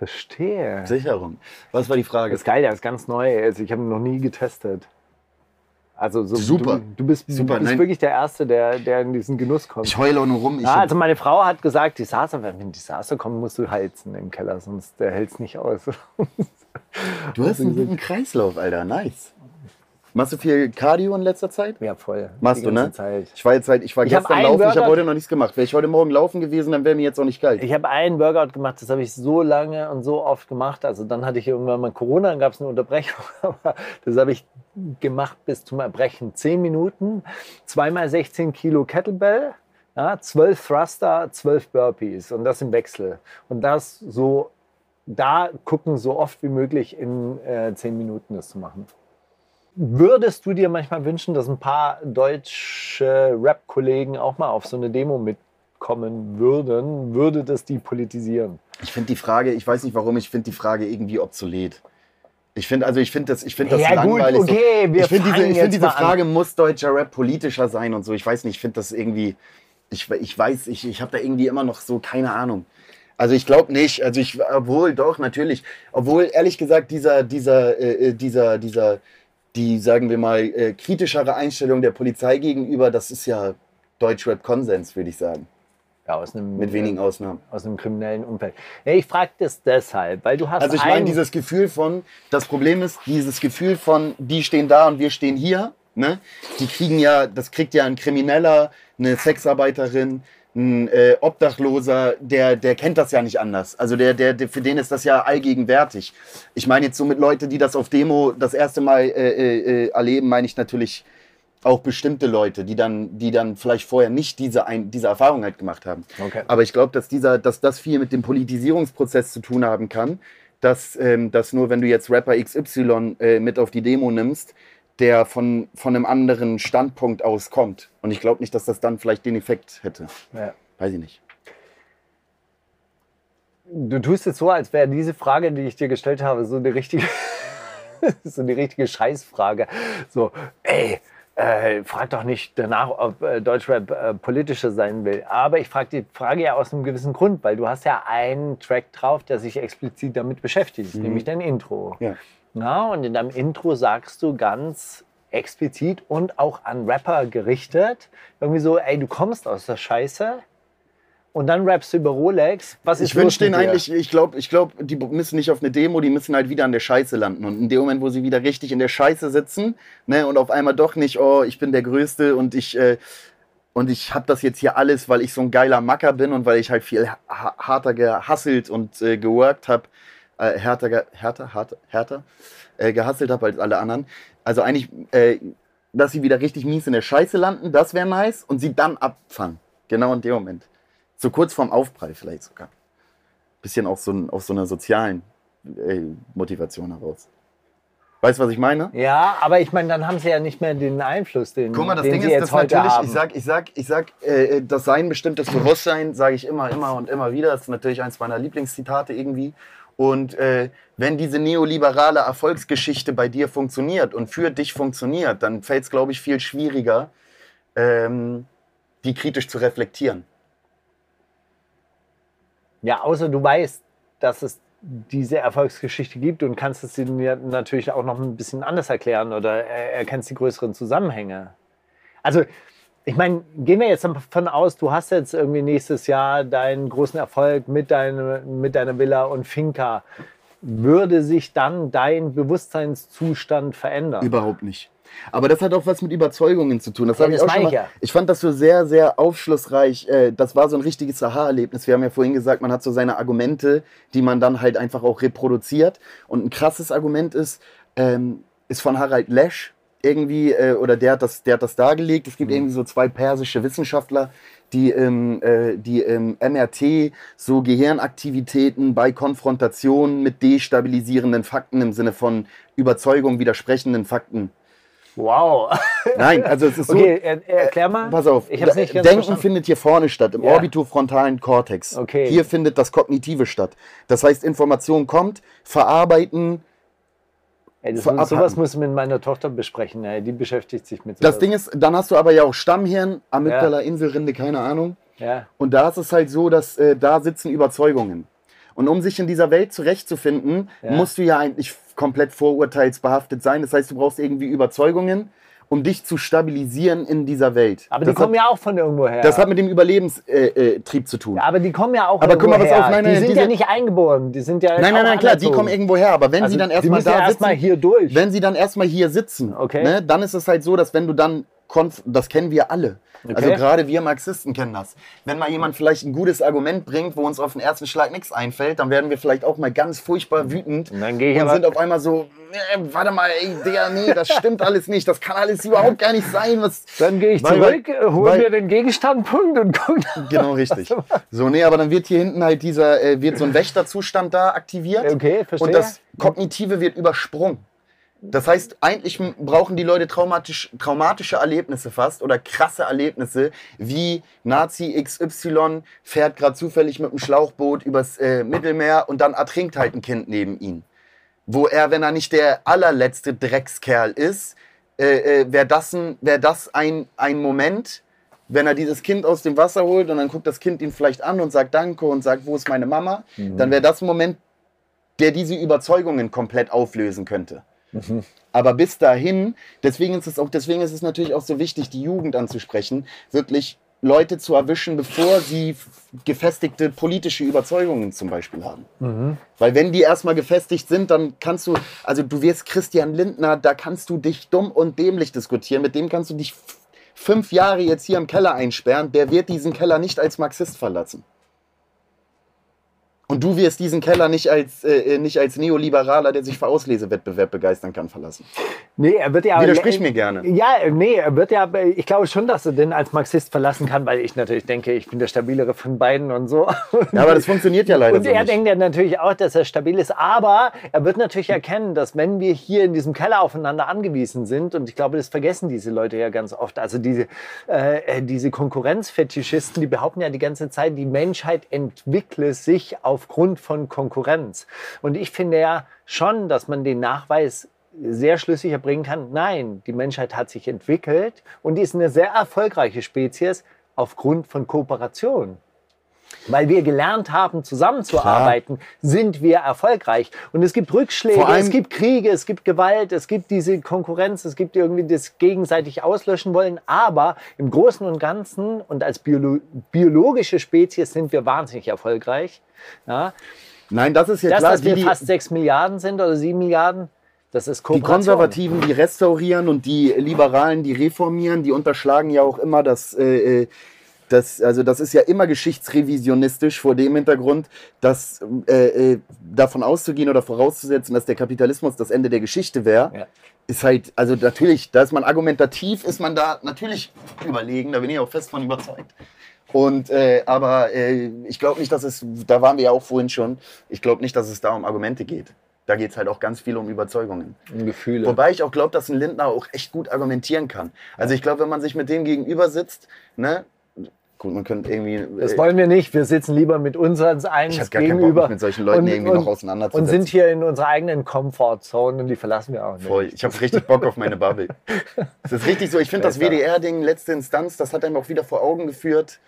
verstehe. Sicherung. Was war die Frage? Das ist geil, der ist ganz neu. Also ich habe ihn noch nie getestet. Also so, Super. Du, du bist, Super, du bist nein. wirklich der Erste, der, der in diesen Genuss kommt. Ich heule auch nur rum. Ja, also meine Frau hat gesagt, Desaster, wenn Desaster kommt, musst du heizen im Keller, sonst der hält es nicht aus. du hast einen guten Kreislauf, Alter. Nice. Machst du viel Cardio in letzter Zeit? ja, voll. Machst du, ne? Zeit. Ich war jetzt halt, ich war Ich gestern laufen, ich habe Workout- heute noch nichts gemacht. Wäre ich heute Morgen laufen gewesen, dann wäre mir jetzt auch nicht kalt. Ich habe einen Workout gemacht, das habe ich so lange und so oft gemacht. Also dann hatte ich irgendwann mal Corona, dann gab es eine Unterbrechung. Aber das habe ich gemacht bis zum Erbrechen. Zehn Minuten, zweimal 16 Kilo Kettlebell, ja, 12 Thruster, 12 Burpees und das im Wechsel. Und das so, da gucken, so oft wie möglich in äh, zehn Minuten das zu machen. Würdest du dir manchmal wünschen, dass ein paar deutsche Rap-Kollegen auch mal auf so eine Demo mitkommen würden? Würde das die politisieren? Ich finde die Frage, ich weiß nicht warum, ich finde die Frage irgendwie obsolet. Ich finde, also ich finde das, ich finde das Ja, gut, langweilig. so. okay, wir ich finde diese, ich find diese mal an. Frage, muss deutscher Rap politischer sein und so. Ich weiß nicht, ich finde das irgendwie, ich, ich weiß, ich, ich habe da irgendwie immer noch so keine Ahnung. Also ich glaube nicht, also ich, obwohl doch, natürlich. Obwohl, ehrlich gesagt, dieser, dieser, äh, äh, dieser, dieser, die, sagen wir mal, äh, kritischere Einstellung der Polizei gegenüber, das ist ja Deutschrap-Konsens, würde ich sagen. Ja, aus einem, Mit wenigen Ausnahmen. aus einem kriminellen Umfeld. Ja, ich frage das deshalb, weil du hast Also ich meine, dieses Gefühl von, das Problem ist, dieses Gefühl von, die stehen da und wir stehen hier, ne? Die kriegen ja, das kriegt ja ein Krimineller, eine Sexarbeiterin, ein äh, Obdachloser, der, der kennt das ja nicht anders. Also der, der, der, für den ist das ja allgegenwärtig. Ich meine jetzt so mit Leute, die das auf Demo das erste Mal äh, äh, äh, erleben, meine ich natürlich auch bestimmte Leute, die dann, die dann vielleicht vorher nicht diese, ein, diese Erfahrung halt gemacht haben. Okay. Aber ich glaube, dass, dieser, dass das viel mit dem Politisierungsprozess zu tun haben kann. Dass, ähm, dass nur wenn du jetzt Rapper XY äh, mit auf die Demo nimmst, der von, von einem anderen Standpunkt aus kommt. Und ich glaube nicht, dass das dann vielleicht den Effekt hätte. Ja. Weiß ich nicht. Du tust jetzt so, als wäre diese Frage, die ich dir gestellt habe, so eine richtige, so eine richtige Scheißfrage. So, ey, äh, frag doch nicht danach, ob äh, Deutschrap äh, politischer sein will. Aber ich frage die Frage ja aus einem gewissen Grund, weil du hast ja einen Track drauf, der sich explizit damit beschäftigt, nämlich dein Intro. Ja. Ja, und in deinem Intro sagst du ganz explizit und auch an Rapper gerichtet, irgendwie so, ey, du kommst aus der Scheiße und dann rappst du über Rolex. Was Ich wünsche denen eigentlich, ich glaube, ich glaub, die müssen nicht auf eine Demo, die müssen halt wieder an der Scheiße landen. Und in dem Moment, wo sie wieder richtig in der Scheiße sitzen ne, und auf einmal doch nicht, oh, ich bin der Größte und ich, äh, und ich habe das jetzt hier alles, weil ich so ein geiler Macker bin und weil ich halt viel ha harter gehasselt und äh, geworkt habe, äh, härter, härter, härter, härter äh, gehasselt habe als alle anderen. Also eigentlich, äh, dass sie wieder richtig mies in der Scheiße landen, das wäre nice und sie dann abfangen. Genau in dem Moment. So kurz vorm Aufprall vielleicht sogar. Bisschen auch so, aus so einer sozialen äh, Motivation heraus. Weißt du, was ich meine? Ja, aber ich meine, dann haben sie ja nicht mehr den Einfluss, den, Guck mal, das Ding ist, das heute natürlich, haben. ich sag, ich sag, ich sag, äh, das Sein bestimmtes Bewusstsein, sage ich immer, immer und immer wieder. Das ist natürlich eins meiner Lieblingszitate irgendwie. Und äh, wenn diese neoliberale Erfolgsgeschichte bei dir funktioniert und für dich funktioniert, dann fällt es, glaube ich, viel schwieriger, ähm, die kritisch zu reflektieren. ja, außer du weißt, dass es diese Erfolgsgeschichte gibt und kannst es dir natürlich auch noch ein bisschen anders erklären oder er- erkennst die größeren Zusammenhänge. Also, ich meine, gehen wir jetzt davon aus, du hast jetzt irgendwie nächstes Jahr deinen großen Erfolg mit, deine, mit deiner Villa und Finca. Würde sich dann dein Bewusstseinszustand verändern? Überhaupt nicht. Aber das hat auch was mit Überzeugungen zu tun. Das, Ja, hab ich auch schon mal, ich ja. ich fand das so sehr, sehr aufschlussreich. Äh, Das war so ein richtiges Aha-Erlebnis. Wir haben ja vorhin gesagt, man hat so seine Argumente, die man dann halt einfach auch reproduziert. Und ein krasses Argument ist, ähm, ist von Harald Lesch irgendwie, äh, oder der hat, das, der hat das dargelegt. Es Mhm. gibt irgendwie so zwei persische Wissenschaftler, die im, äh, die im MRT so Gehirnaktivitäten bei Konfrontation mit destabilisierenden Fakten im Sinne von Überzeugung widersprechenden Fakten Wow. Nein, also es ist so. Okay, er, erklär mal. Pass auf, Ich hab's nicht ganz Denken verstanden. findet hier vorne statt, im Ja. orbitofrontalen Kortex. Okay. Hier findet das Kognitive statt. Das heißt, Information kommt, verarbeiten. Ey, das, sowas muss ich mit meiner Tochter besprechen. Ey, die beschäftigt sich mit sowas. Das Ding ist, dann hast du aber ja auch Stammhirn, Amygdala, Inselrinde, keine Ahnung. Ja. Und da ist es halt so, dass äh, da sitzen Überzeugungen. Und um sich in dieser Welt zurechtzufinden, Ja. musst du ja eigentlich komplett vorurteilsbehaftet sein. Das heißt, du brauchst irgendwie Überzeugungen, um dich zu stabilisieren in dieser Welt. Aber das die kommen hat, ja auch von irgendwo her. Das hat mit dem Überlebenstrieb äh, zu tun. ja, aber die kommen ja auch Aber guck mal, pass auf, her. nein, die nein, sind diese- ja nicht eingeboren. Die sind ja Nein, nein, nein, klar, die kommen irgendwo her. Aber wenn Also, sie dann erstmal müssen ja da erstmal sitzen, hier durch. wenn sie dann erstmal hier sitzen, Okay. ne, dann ist es halt so, dass wenn du dann, konf das kennen wir alle. Also Okay. gerade wir Marxisten kennen das. Wenn mal jemand vielleicht ein gutes Argument bringt, wo uns auf den ersten Schlag nichts einfällt, dann werden wir vielleicht auch mal ganz furchtbar wütend Und und sind auf einmal so, nee, warte mal, ey, Digga, nee, das stimmt alles nicht, das kann alles überhaupt gar nicht sein. Was Dann gehe ich Weil- zurück, äh, hole mir den Gegenstandpunkt und gucke. Genau, richtig. So, nee, aber dann wird hier hinten halt dieser, äh, wird so ein Wächterzustand da aktiviert. Okay, verstehe. Und das Kognitive wird übersprungen. Das heißt, eigentlich brauchen die Leute traumatisch, traumatische Erlebnisse fast oder krasse Erlebnisse, wie Nazi XY fährt gerade zufällig mit einem Schlauchboot übers äh, Mittelmeer und dann ertrinkt halt ein Kind neben ihm. Wo er, wenn er nicht der allerletzte Dreckskerl ist, äh, äh, wäre das, ein, wär das ein, ein Moment, wenn er dieses Kind aus dem Wasser holt und dann guckt das Kind ihn vielleicht an und sagt Danke und sagt, wo ist meine Mama, dann wäre das ein Moment, der diese Überzeugungen komplett auflösen könnte. Aber bis dahin, deswegen ist es auch, deswegen ist es natürlich auch so wichtig, die Jugend anzusprechen, wirklich Leute zu erwischen, bevor sie gefestigte politische Überzeugungen zum Beispiel haben. Weil wenn die erstmal gefestigt sind, dann kannst du, also du wirst Christian Lindner, da kannst du dich dumm und dämlich diskutieren, mit dem kannst du dich fünf Jahre jetzt hier im Keller einsperren, der wird diesen Keller nicht als Marxist verlassen. Und du wirst diesen Keller nicht als, äh, nicht als Neoliberaler, der sich für Auslesewettbewerb begeistern kann, verlassen. Nee, er wird ja. Widersprich mir gerne. Ja, nee, er wird ja. Ich glaube schon, dass er den als Marxist verlassen kann, weil ich natürlich denke, ich bin der stabilere von beiden und so. Ja, aber das funktioniert ja leider Und so er nicht. denkt ja natürlich auch, dass er stabil ist, aber er wird natürlich erkennen, dass wenn wir hier in diesem Keller aufeinander angewiesen sind, und ich glaube, das vergessen diese Leute ja ganz oft, also diese, äh, diese Konkurrenzfetischisten, die behaupten ja die ganze Zeit, die Menschheit entwickle sich aufgrund von Konkurrenz. Und ich finde ja schon, dass man den Nachweis sehr schlüssig erbringen kann, nein, die Menschheit hat sich entwickelt und ist eine sehr erfolgreiche Spezies aufgrund von Kooperation. Weil wir gelernt haben, zusammenzuarbeiten, sind wir erfolgreich. Und es gibt Rückschläge, es gibt Kriege, es gibt Gewalt, es gibt diese Konkurrenz, es gibt irgendwie das gegenseitig auslöschen wollen. Aber im Großen und Ganzen und als Biolo biologische Spezies sind wir wahnsinnig erfolgreich. Ja, Nein, das ist ja das, klar. dass wir die, fast sechs Milliarden sind oder sieben Milliarden, das ist die. Konservativen, die restaurieren und die Liberalen, die reformieren, die unterschlagen ja auch immer das. Äh, äh, das, also das ist ja immer geschichtsrevisionistisch vor dem Hintergrund, dass äh, äh, davon auszugehen oder vorauszusetzen, dass der Kapitalismus das Ende der Geschichte wäre, Ja. ist halt, also natürlich, da ist man argumentativ, ist man da natürlich überlegen, da bin ich auch fest von überzeugt. Und äh, aber äh, ich glaube nicht, dass es, da waren wir ja auch vorhin schon, ich glaube nicht, dass es da um Argumente geht. Da geht es halt auch ganz viel um Überzeugungen. Gefühle. Wobei ich auch glaube, dass ein Lindner auch echt gut argumentieren kann. Also ich glaube, wenn man sich mit dem gegenüber sitzt, ne, gut, man könnte irgendwie. Das äh, wollen wir nicht. Wir sitzen lieber mit uns als eins ich gar keinen Bock, gegenüber. mit solchen Leuten irgendwie noch auseinanderzusetzen. Und sind hier in unserer eigenen Comfortzone und die verlassen wir auch nicht. Voll. Ich habe richtig Bock auf meine Bubble. Das ist richtig so. Ich finde das. WDR-Ding, letzte Instanz, das hat einem auch wieder vor Augen geführt.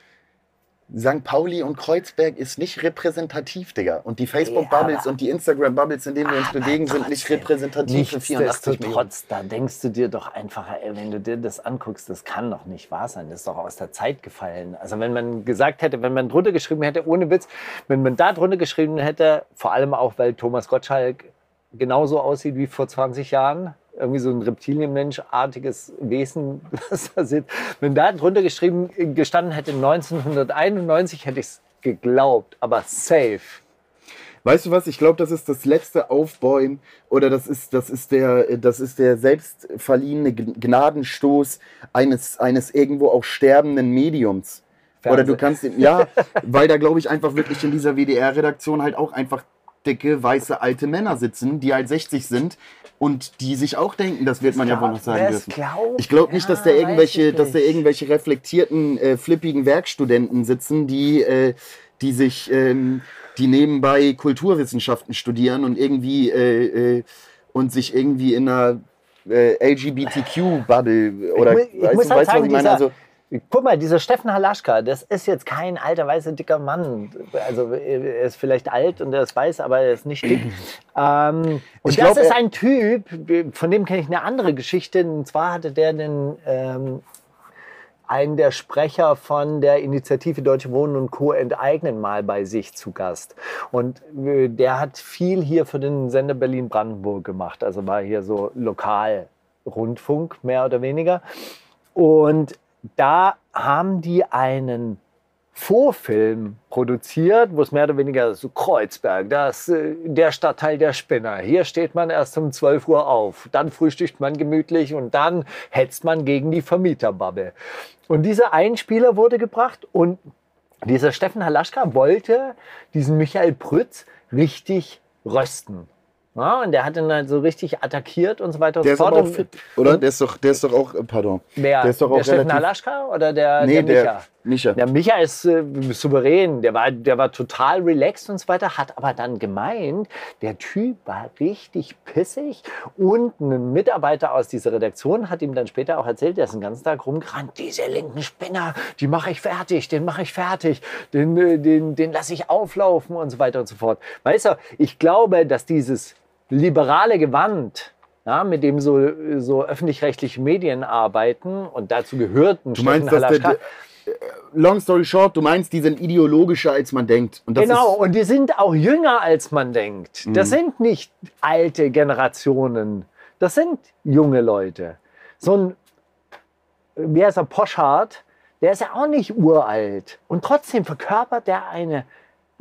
St. Pauli und Kreuzberg ist nicht repräsentativ, Digga. Und die Facebook-Bubbles aber- und die Instagram-Bubbles, in denen wir uns bewegen, sind nicht repräsentativ für 84 Millionen. Nichtsdestotrotz, da denkst du dir doch einfach, ey, wenn du dir das anguckst, das kann doch nicht wahr sein. Das ist doch aus der Zeit gefallen. Also wenn man gesagt hätte, wenn man drunter geschrieben hätte, ohne Witz, wenn man da drunter geschrieben hätte, vor allem auch, weil Thomas Gottschalk genauso aussieht wie vor 20 Jahren, irgendwie so ein Reptilienmenschartiges Wesen, was da sitzt. Wenn da drunter geschrieben gestanden hätte 1991, hätte ich es geglaubt, aber safe. Weißt du was? Ich glaube, das ist das letzte Aufbäumen oder das ist, das ist der, das ist der selbstverliehene G- Gnadenstoß eines, eines irgendwo auch sterbenden Mediums. Oder du Fernsehen. kannst, ja, weil da glaube ich einfach wirklich in dieser WDR-Redaktion halt auch einfach dicke, weiße, alte Männer sitzen, die halt 60 sind und die sich auch denken, das wird man ja wohl noch sagen dürfen. glaubt? Ich glaube nicht, dass da irgendwelche, dass da irgendwelche reflektierten, äh, flippigen Werkstudenten sitzen, die, äh, die sich, ähm, die nebenbei Kulturwissenschaften studieren und irgendwie äh, äh, und sich irgendwie in einer äh, LGBTQ-Bubble oder Ich mu- ich weißt muss du, halt sagen, ich meine? dieser- Also, Guck mal, dieser Steffen Halaschka, das ist jetzt kein alter, weißer, dicker Mann. Also er ist vielleicht alt und er ist weiß, aber er ist nicht dick. ähm, und Ich das glaub, ist ein Typ, von dem kenne ich eine andere Geschichte. Und zwar hatte der den, ähm, einen der Sprecher von der Initiative Deutsche Wohnen und Co. enteignen mal bei sich zu Gast. Und äh, der hat viel hier für den Sender Berlin-Brandenburg gemacht. Also war hier so Lokalrundfunk, mehr oder weniger. Und da haben die einen Vorfilm produziert, wo es mehr oder weniger so Kreuzberg, das, äh, der Stadtteil der Spinner. Hier steht man erst um 12 Uhr auf, dann frühstückt man gemütlich und dann hetzt man gegen die Vermieterbubble. Und dieser Einspieler wurde gebracht und dieser Steffen Halaschka wollte diesen Michael Prütz richtig rösten. Ja, und der hat ihn halt so richtig attackiert und so weiter und der so ist fort. aber auch fit, oder? Der ist doch, der ist doch auch, äh, pardon. Wer? Der ist doch auch der Steffen Halaschka oder der, Nee, der Micha? der Micha. Der Micha ist äh, souverän, der war, der war total relaxed und so weiter, hat aber dann gemeint, der Typ war richtig pissig und ein Mitarbeiter aus dieser Redaktion hat ihm dann später auch erzählt, der ist den ganzen Tag rumgerannt, diese linken Spinner, die mache ich fertig, den mache ich fertig, den, äh, den, den lasse ich auflaufen und so weiter und so fort. Weißt du, ich glaube, dass dieses liberale Gewand, ja, mit dem so, so öffentlich-rechtliche Medien arbeiten und dazu gehört ein Du meinst, dass der, der, long story short, du meinst, die sind ideologischer, als man denkt. Und genau, und die sind auch jünger, als man denkt. Das sind nicht alte Generationen, das sind junge Leute. So ein, wie heißt er, Poschardt, der ist ja auch nicht uralt. Und trotzdem verkörpert der eine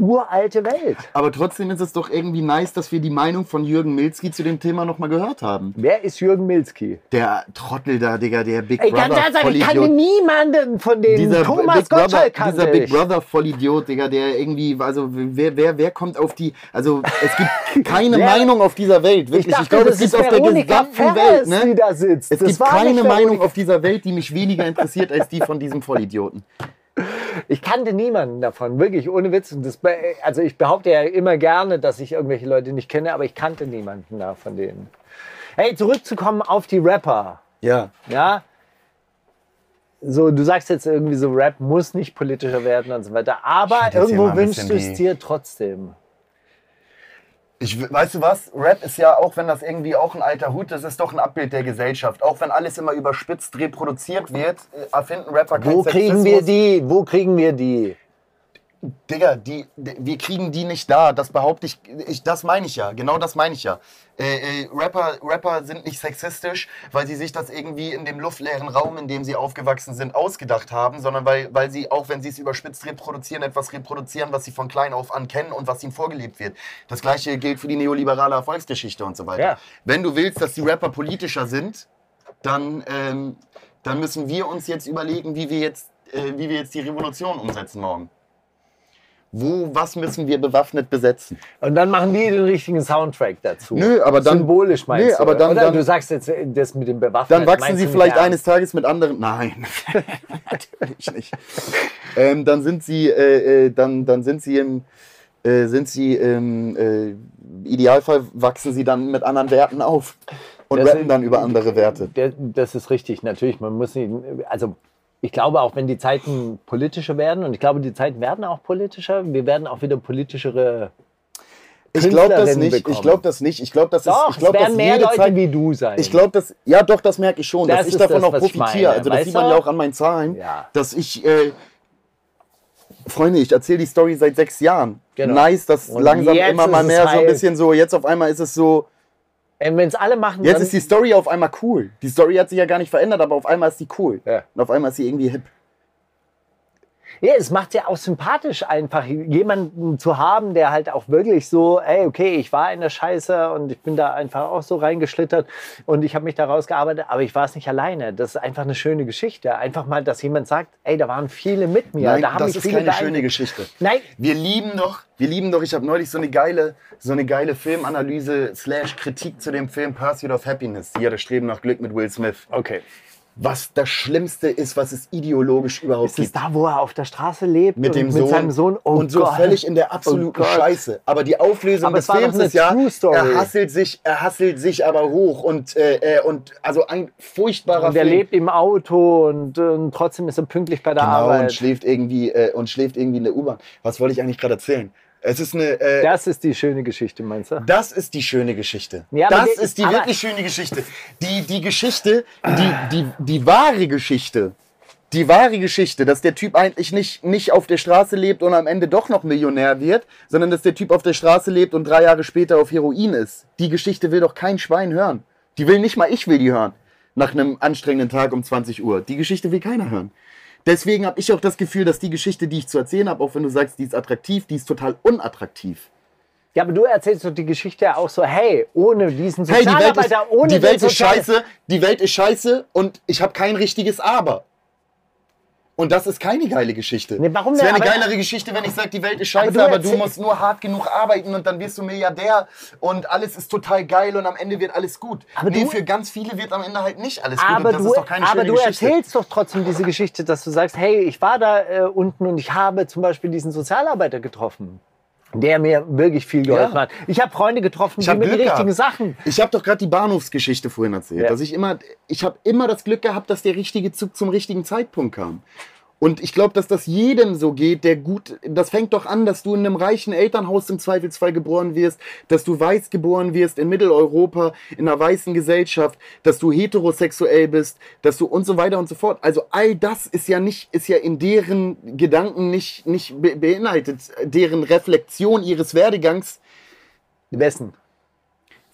uralte Welt. aber trotzdem ist es doch irgendwie nice, dass wir die Meinung von Jürgen Milzki zu dem Thema nochmal gehört haben. Wer ist Jürgen Milzki? Der Trottel da, Digga, der Big Ey, Brother ganz ehrlich, ich kannte Vollidiot. niemanden von denen. Dieser Thomas Big Brother, Gottschalk kannte dieser Big ich. Brother Vollidiot, Digga, der irgendwie, also wer, wer, wer kommt auf die, also es gibt keine Meinung auf dieser Welt, wirklich. Ich, dachte, glaube, das es gibt ist auf der gesamten Ferres, Welt, die ne? da sitzt. Es Das gibt keine Meinung auf dieser Welt, die mich weniger interessiert als die von diesem Vollidioten. Ich kannte niemanden davon, wirklich, ohne Witz. Und das, also ich behaupte ja immer gerne, dass ich irgendwelche Leute nicht kenne, aber ich kannte niemanden da von denen. Hey, zurückzukommen auf die Rapper. Ja. Ja, so, du sagst jetzt irgendwie so, Rap muss nicht politischer werden und so weiter, aber irgendwo wünschst du es dir trotzdem. Ich, weißt du was? Rap ist ja, auch wenn das irgendwie auch ein alter Hut ist, ist doch ein Abbild der Gesellschaft. Auch wenn alles immer überspitzt reproduziert wird, äh, erfinden Rapper keinen Wo kriegen wir die? Wo kriegen wir die? Digga, die, die, wir kriegen die nicht da. Das behaupte ich, ich das meine ich ja. Genau das meine ich ja. Äh, äh, Rapper, Rapper sind nicht sexistisch, weil sie sich das irgendwie in dem luftleeren Raum, in dem sie aufgewachsen sind, ausgedacht haben, sondern weil, weil sie, auch wenn sie es überspitzt reproduzieren, etwas reproduzieren, was sie von klein auf an kennen und was ihnen vorgelebt wird. Das gleiche gilt für die neoliberale Erfolgsgeschichte und so weiter. Ja. Wenn du willst, dass die Rapper politischer sind, dann, ähm, dann müssen wir uns jetzt überlegen, wie wir jetzt, äh, wie wir jetzt die Revolution umsetzen morgen. Wo, was müssen wir bewaffnet besetzen? Und dann machen die den richtigen Soundtrack dazu. Nö, aber dann- Symbolisch meinst Nö, du? aber dann- Oder dann- du sagst jetzt äh, das mit dem Bewaffnet. Dann wachsen sie vielleicht eines Tages mit anderen. Nein, natürlich nicht. ähm, dann sind sie, äh, äh, dann, dann sind sie im, äh, sind sie im äh, Idealfall wachsen sie dann mit anderen Werten auf und Das- rappen dann über andere Werte. Das ist richtig, natürlich. Man muss nicht, also ich glaube auch, wenn die Zeiten politischer werden, und ich glaube, die Zeiten werden auch politischer, wir werden auch wieder politischere. Ich glaube das nicht. Ich bekommen. glaube das nicht. Ich glaube, das ist. Doch, ich glaube, dass mehr Leute Zeit, wie du sein. Ich glaube, das, ja doch, das merke ich schon, Das dass ich ist davon das, auch ich profitiere. also das weißt sieht man ja auch an meinen Zahlen, Ja. dass ich, äh, Freunde, ich erzähle die Story seit sechs Jahren. Genau. Nice, dass Und langsam immer mal ist mehr so ein bisschen so, jetzt auf einmal ist es so, wenn es alle machen, jetzt dann, ist die Story auf einmal cool. Die Story hat sich ja gar nicht verändert, aber auf einmal ist die cool. Ja. Und auf einmal ist sie irgendwie hip. Ja, es macht ja auch sympathisch einfach, jemanden zu haben, der halt auch wirklich so, ey, okay, ich war in der Scheiße und ich bin da einfach auch so reingeschlittert und ich habe mich da rausgearbeitet, aber ich war es nicht alleine. Das ist einfach eine schöne Geschichte. Einfach mal, dass jemand sagt, ey, da waren viele mit mir. Nein, da haben das ist viele keine schöne Geschichte. Nein, Wir lieben doch, wir lieben doch, ich habe neulich so eine geile, so eine geile Filmanalyse slash Kritik zu dem Film Pursuit of Happiness, hier das Streben nach Glück mit Will Smith. okay. Was das Schlimmste ist, was es ideologisch überhaupt Ist es gibt. da, wo er auf der Straße lebt Mit und dem mit Sohn, seinem Sohn? Oh und so Gott. völlig in der absoluten Oh. Scheiße. Aber die Auflösung Aber des Films ist ja, er hasselt sich, er hasselt sich aber hoch und, äh, äh, und also ein furchtbarer Und er Film. lebt im Auto und, und trotzdem ist er pünktlich bei der genau, Arbeit. und schläft irgendwie äh, und schläft irgendwie in der U-Bahn. Was wollte ich eigentlich gerade erzählen? Es ist eine äh, Das ist die schöne Geschichte, meinst du? Das ist die schöne Geschichte. Ja, das ist die wirklich schöne Geschichte. Die, die Geschichte, die, die, die wahre Geschichte, die wahre Geschichte, dass der Typ eigentlich nicht, nicht auf der Straße lebt und am Ende doch noch Millionär wird, sondern dass der Typ auf der Straße lebt und drei Jahre später auf Heroin ist. Die Geschichte will doch kein Schwein hören. Die will nicht mal ich will die hören. Nach einem anstrengenden Tag um 20 Uhr. Die Geschichte will keiner hören. Deswegen habe ich auch das Gefühl, dass die Geschichte, die ich zu erzählen habe, auch wenn du sagst, die ist attraktiv, die ist total unattraktiv. Ja, aber du erzählst doch die Geschichte ja auch so, hey, ohne diesen Hey, die Welt, ist, Sozialarbeiter, ohne die Welt ist scheiße, die Welt ist scheiße und ich habe kein richtiges Aber. Und das ist keine geile Geschichte. Nee, warum es wäre denn? eine Aber- geilere Geschichte, wenn ich sage, die Welt ist Aber scheiße, du aber du, musst nur hart genug arbeiten und dann wirst du Milliardär und alles ist total geil und am Ende wird alles gut. Aber nee, für ganz viele wird am Ende halt nicht alles gut Aber und das du, ist doch keine aber schöne du Geschichte. erzählst doch trotzdem diese Geschichte, dass du sagst, hey, ich war da äh, unten und ich habe zum Beispiel diesen Sozialarbeiter getroffen, der mir wirklich viel geholfen Ja. hat. Ich habe Freunde getroffen, Ich die mir die Glück richtigen gehabt. Sachen. Ich habe doch gerade die Bahnhofsgeschichte vorhin erzählt, Ja. dass ich immer, ich habe immer das Glück gehabt, dass der richtige Zug zum richtigen Zeitpunkt kam. Und ich glaube, dass das jedem so geht, der gut, das fängt doch an, dass du in einem reichen Elternhaus im Zweifelsfall geboren wirst, dass du weiß geboren wirst in Mitteleuropa, in einer weißen Gesellschaft, dass du heterosexuell bist, dass du und so weiter und so fort. Also all das ist ja nicht, ist ja in deren Gedanken nicht, nicht be beinhaltet, deren Reflexion ihres Werdegangs Wessen?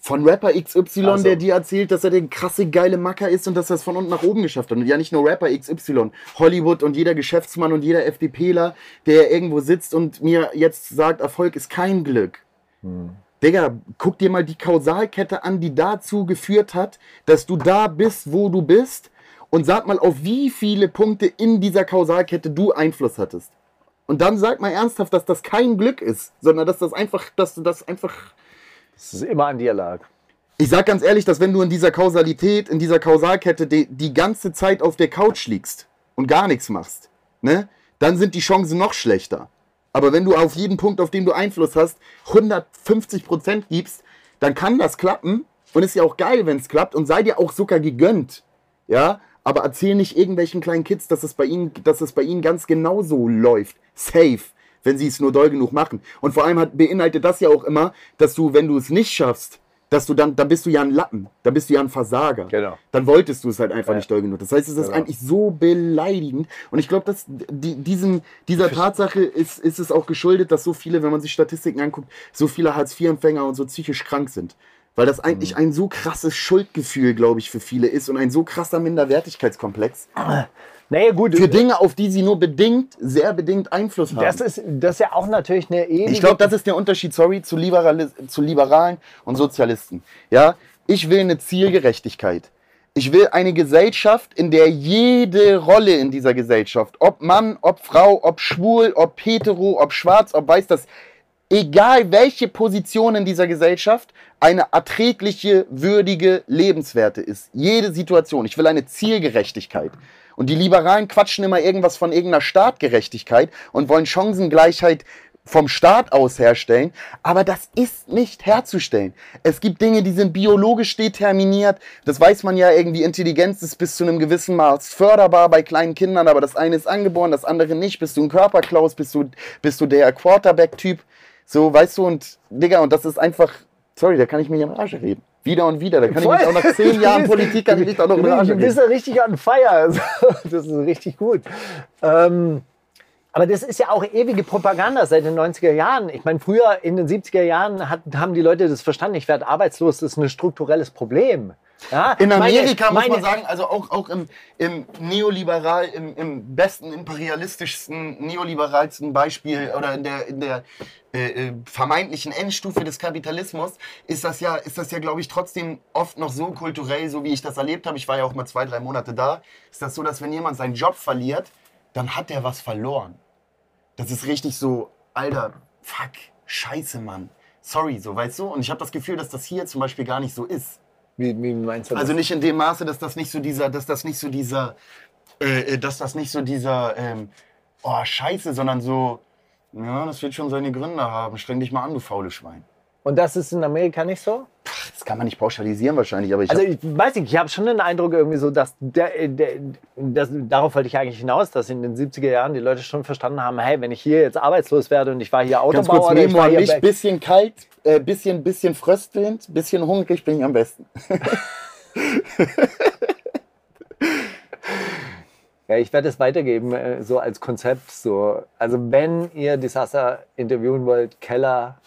Von Rapper XY, Ach so. der dir erzählt, dass er der krasse geile Macker ist und dass er es von unten nach oben geschafft hat. Und ja, nicht nur Rapper XY, Hollywood und jeder Geschäftsmann und jeder FDPler, der irgendwo sitzt und mir jetzt sagt, Erfolg ist kein Glück. Digga, guck dir mal die Kausalkette an, die dazu geführt hat, dass du da bist, wo du bist. Und sag mal, auf wie viele Punkte in dieser Kausalkette du Einfluss hattest. Und dann sag mal ernsthaft, dass das kein Glück ist, sondern dass das einfach, dass du das einfach Dass es immer an dir lag. ich sag ganz ehrlich, dass wenn du in dieser Kausalität, in dieser Kausalkette die, die ganze Zeit auf der Couch liegst und gar nichts machst, ne, dann sind die Chancen noch schlechter. Aber wenn du auf jeden Punkt, auf den du Einfluss hast, 150 Prozent gibst, dann kann das klappen und ist ja auch geil, wenn es klappt und sei dir auch sogar gegönnt, ja. Aber erzähl nicht irgendwelchen kleinen Kids, dass es bei ihnen, dass es bei ihnen ganz genauso läuft. Safe wenn sie es nur doll genug machen. Und vor allem hat, beinhaltet das ja auch immer, dass du, wenn du es nicht schaffst, dass du dann, dann bist du ja ein Lappen, dann bist du ja ein Versager. Genau. Dann wolltest du es halt einfach Ja. nicht doll genug. Das heißt, es ist Genau. eigentlich so beleidigend. Und ich glaube, dass die, diesen, dieser Tatsache ist, ist es auch geschuldet, dass so viele, wenn man sich Statistiken anguckt, so viele Hartz-IV-Empfänger und so psychisch krank sind. Weil das eigentlich Mhm. ein so krasses Schuldgefühl, glaube ich, für viele ist und ein so krasser Minderwertigkeitskomplex. Naja, gut. Für Dinge, auf die sie nur bedingt, sehr bedingt Einfluss haben. das ist, das ist ja auch natürlich eine ewige... Ich glaube, das ist der Unterschied, sorry, zu, Liberali zu Liberalen und Sozialisten. Ja, ich will eine Zielgerechtigkeit. Ich will eine Gesellschaft, in der jede Rolle in dieser Gesellschaft, ob Mann, ob Frau, ob schwul, ob hetero, ob schwarz, ob weiß, das egal welche Position in dieser Gesellschaft, eine erträgliche, würdige, lebenswerte ist. Jede Situation. Ich will eine Zielgerechtigkeit. Und die Liberalen quatschen immer irgendwas von irgendeiner Staatgerechtigkeit und wollen Chancengleichheit vom Staat aus herstellen, aber das ist nicht herzustellen. Es gibt Dinge, die sind biologisch determiniert. Das weiß man ja irgendwie. Intelligenz ist bis zu einem gewissen Maß förderbar bei kleinen Kindern, aber das eine ist angeboren, das andere nicht. Bist du ein Körperklaus, bist du, bist du der Quarterback-Typ. So, weißt du, und Digga, und das ist einfach, sorry, da kann ich mich am Arsch reden. Wieder und wieder. Da kann ich mich auch nach zehn Jahren Politik, kann ich mich auch noch am Arsch Du bist reden. ja richtig on fire. Das ist richtig gut. Ähm, aber das ist ja auch ewige Propaganda seit den 90er Jahren. Ich meine, früher in den 70er Jahren hat, haben die Leute das verstanden, ich werde arbeitslos, das ist ein strukturelles Problem. Ja, In meine- Amerika muss meine- man sagen, also auch, auch im, im neoliberal, im, im besten, imperialistischsten, neoliberalsten Beispiel oder in der, in der äh, äh, vermeintlichen Endstufe des Kapitalismus ist das ja, ist das ja, glaube ich, trotzdem oft noch so kulturell, so wie ich das erlebt habe. Ich war ja auch mal zwei, drei Monate da. Ist das so, dass wenn jemand seinen Job verliert, dann hat er was verloren. Das ist richtig so, Alter, fuck, scheiße, Mann. Sorry, so, weißt du? Und ich habe das Gefühl, dass das hier zum Beispiel gar nicht so ist. Wie, wie meinst du das? Also nicht in dem Maße, dass das nicht so dieser, dass das nicht so dieser, äh, äh, dass das nicht so dieser, ähm, oh Scheiße, sondern so, ja, das wird schon seine Gründe haben. Streng dich mal an, du faule Schwein. Und das ist in Amerika nicht so? Das kann man nicht pauschalisieren wahrscheinlich, aber ich Also ich weiß nicht, ich habe schon den Eindruck irgendwie so, dass, der, der, das, darauf wollte ich eigentlich hinaus, dass in den 70er Jahren die Leute schon verstanden haben, hey, wenn ich hier jetzt arbeitslos werde und ich war hier ganz Autobauer kurz oder ich war hier bisschen kalt, äh, bisschen, bisschen fröstelnd, bisschen hungrig bin ich am besten. Ja, ich werde es weitergeben, äh, so als Konzept. So. Also wenn ihr Disaster interviewen wollt, Keller,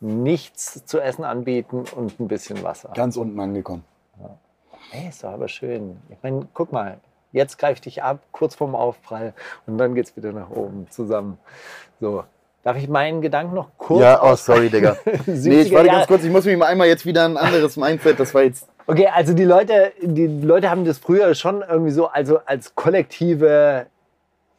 nichts zu essen anbieten und ein bisschen Wasser. Ganz unten angekommen. Ey, ist doch aber schön. Ich meine, guck mal, jetzt greift dich ab, kurz vorm Aufprall und dann geht's wieder nach oben zusammen. So. Darf ich meinen Gedanken noch kurz Ja, oh, sorry, Digga. nee, 70er ich warte ganz kurz, ich muss mich mal einmal jetzt wieder ein anderes Mindset, das war jetzt Okay, also die Leute, die Leute haben das früher schon irgendwie so also als kollektive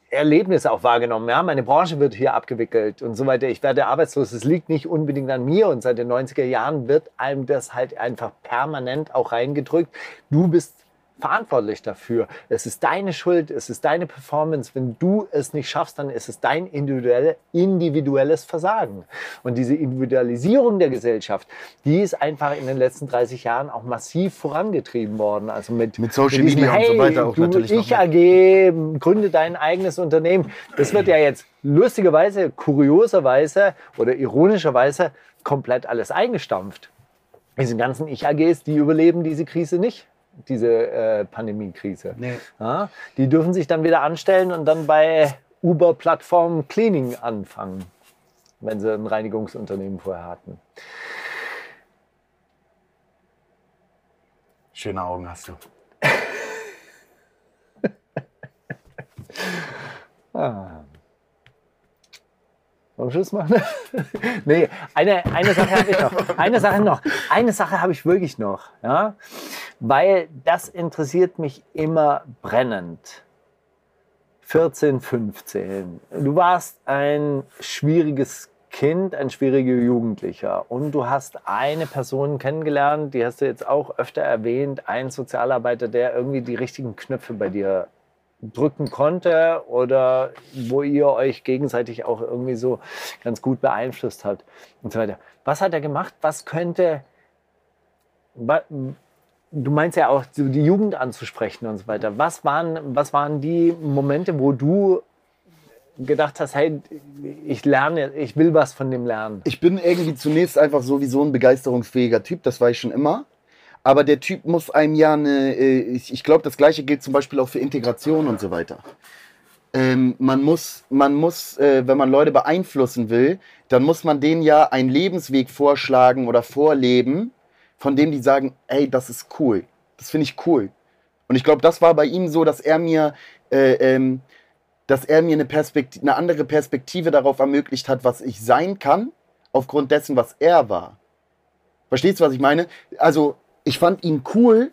Erlebnisse auch wahrgenommen. Ja, meine Branche wird hier abgewickelt und so weiter. Ich werde arbeitslos. Es liegt nicht unbedingt an mir. Und seit den 90er Jahren wird einem das halt einfach permanent auch reingedrückt. Du bist verantwortlich dafür. Es ist deine Schuld, es ist deine Performance. Wenn du es nicht schaffst, dann ist es dein individuelle, individuelles Versagen. Und diese Individualisierung der Gesellschaft, die ist einfach in den letzten 30 Jahren auch massiv vorangetrieben worden. Also mit, Mit Social diesem, Media und so hey, weiter auch du, natürlich Ich. AG, gründe dein eigenes Unternehmen. Das wird ja jetzt lustigerweise, kurioserweise oder ironischerweise komplett alles eingestampft. Diese ganzen Ich-AGs, die überleben diese Krise nicht, diese äh, Pandemie-Krise. Nee. Ja, die dürfen sich dann wieder anstellen und dann bei Uber-Plattform Cleaning anfangen, wenn sie ein Reinigungsunternehmen vorher hatten. schöne Augen hast du. Ah. Wollen wir Schluss machen? nee, eine, eine Sache habe ich noch. Eine Sache noch. Eine Sache habe ich wirklich noch. Ja? Weil das interessiert mich immer brennend. 14, 15. Du warst ein schwieriges Kind, ein schwieriger Jugendlicher. Und du hast eine Person kennengelernt, die hast du jetzt auch öfter erwähnt, ein Sozialarbeiter, der irgendwie die richtigen Knöpfe bei dir drücken konnte oder wo ihr euch gegenseitig auch irgendwie so ganz gut beeinflusst habt und so weiter. Was hat er gemacht? Was könnte, du meinst ja auch, die Jugend anzusprechen und so weiter. Was waren, was waren die Momente, wo du gedacht hast, hey, ich lerne, ich will was von dem lernen? Ich bin irgendwie zunächst einfach sowieso ein begeisterungsfähiger Typ, das war ich schon immer. Aber der Typ muss einem ja eine, äh, ich, ich glaube, das gleiche gilt zum Beispiel auch für Integration und so weiter. Ähm, man muss, man muss äh, wenn man Leute beeinflussen will, dann muss man denen ja einen Lebensweg vorschlagen oder vorleben, von dem die sagen, ey, das ist cool, das finde ich cool. Und ich glaube, das war bei ihm so, dass er mir, äh, ähm, dass er mir eine, Perspektive, eine andere Perspektive darauf ermöglicht hat, was ich sein kann, aufgrund dessen, was er war. Verstehst du, was ich meine? Also, ich fand ihn cool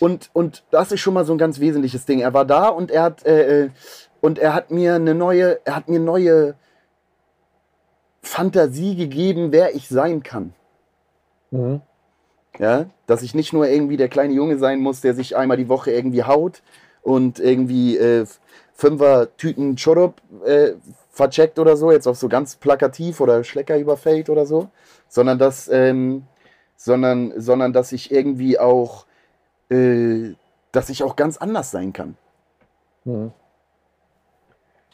und, und das ist schon mal so ein ganz wesentliches Ding. Er war da und er hat, äh, äh, und er hat mir eine neue, er hat mir neue Fantasie gegeben, wer ich sein kann. Mhm. Ja, dass ich nicht nur irgendwie der kleine Junge sein muss, der sich einmal die Woche irgendwie haut und irgendwie äh, Fünfer Tüten Chorup äh, vercheckt oder so, jetzt auf so ganz plakativ oder Schlecker überfällt oder so, sondern dass, ähm, sondern, sondern dass ich irgendwie auch, äh, dass ich auch ganz anders sein kann. Mhm.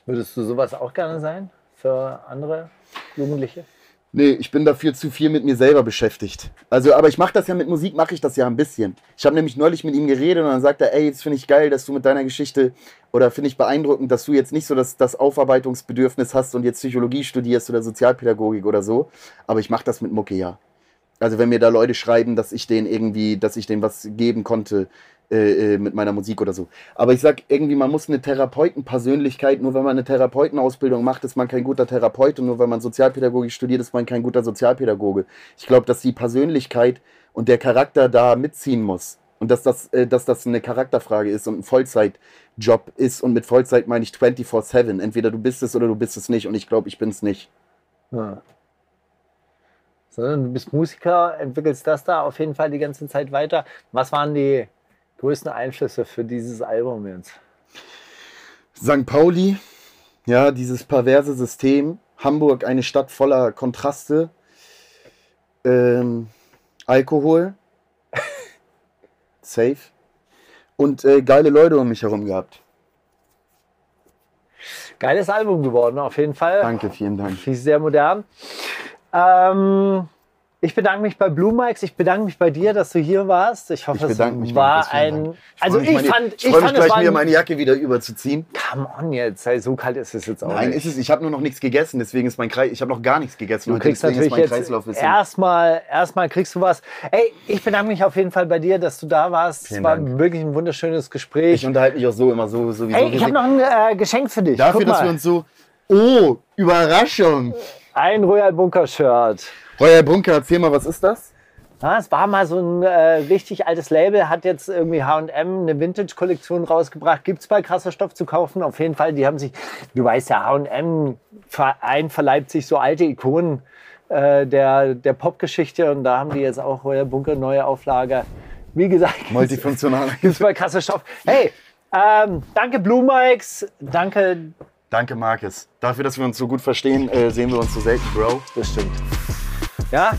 Würdest du sowas auch gerne sein für andere Jugendliche? Nee, ich bin dafür zu viel mit mir selber beschäftigt. Also, aber ich mache das ja mit Musik, mache ich das ja ein bisschen. Ich habe nämlich neulich mit ihm geredet und dann sagt er, ey, jetzt finde ich geil, dass du mit deiner Geschichte oder finde ich beeindruckend, dass du jetzt nicht so das, das Aufarbeitungsbedürfnis hast und jetzt Psychologie studierst oder Sozialpädagogik oder so. Aber ich mache das mit Mucke ja. Also wenn mir da Leute schreiben, dass ich denen irgendwie, dass ich denen was geben konnte äh, äh, mit meiner Musik oder so. Aber ich sag irgendwie, man muss eine Therapeutenpersönlichkeit, nur wenn man eine Therapeutenausbildung macht, ist man kein guter Therapeut und nur wenn man Sozialpädagogik studiert, ist man kein guter Sozialpädagoge. Ich glaube, dass die Persönlichkeit und der Charakter da mitziehen muss. Und dass das, äh, dass das eine Charakterfrage ist und ein Vollzeitjob ist. Und mit Vollzeit meine ich 24-7. Entweder du bist es oder du bist es nicht. Und ich glaube, ich bin es nicht. Ja. Sondern du bist Musiker, entwickelst das da auf jeden Fall die ganze Zeit weiter. Was waren die größten Einflüsse für dieses Album jetzt? St. Pauli, ja, dieses perverse System. Hamburg, eine Stadt voller Kontraste. Ähm, Alkohol. Safe. Und äh, geile Leute um mich herum gehabt. Geiles Album geworden, auf jeden Fall. Danke, vielen Dank. Finde ich sehr modern. Ähm, ich bedanke mich bei Blue Mikes. Ich bedanke mich bei dir, dass du hier warst. Ich hoffe, Ich es mich, war ein. Dank. Also mich, ich meine- fand, ich ich freue mich fand, es gleich, mir ein, meine Jacke wieder überzuziehen. Come on jetzt, ey, so kalt ist es jetzt auch Nein, nicht. ist es. Ich habe nur noch nichts gegessen, deswegen ist mein Kreis. Ich habe noch gar nichts gegessen. Du heute, kriegst natürlich jetzt erstmal, erstmal kriegst du was. Ey, ich bedanke mich auf jeden Fall bei dir, dass du da warst. es Vielen war Dank. wirklich ein wunderschönes Gespräch. Ich unterhalte mich auch so immer so sowieso. Ey, ich habe noch ein äh, Geschenk für dich. Dafür, dass wir uns so. Oh, Überraschung! Ein Royal Bunker Shirt. Royal Bunker, erzähl mal, was ist das? Ja, es war mal so ein äh, richtig altes Label, hat jetzt irgendwie H&M eine Vintage-Kollektion rausgebracht. Gibt's bei krasser Stoff zu kaufen? Auf jeden Fall, die haben sich, du weißt ja, H&M Verein verleibt sich so alte Ikonen äh, der, der Popgeschichte und da haben die jetzt auch Royal Bunker neue Auflage. Wie gesagt, Multifunktional. gibt's bei krasser Stoff. Hey, ähm, danke Blue Mikes, danke, Danke, Markus. Dafür, dass wir uns so gut verstehen, äh, sehen wir uns so selten, Bro. das stimmt. Ja,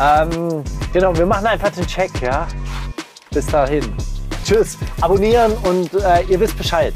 ähm, genau, wir machen einfach den Check, ja. Bis dahin. Tschüss, abonnieren und äh, ihr wisst Bescheid.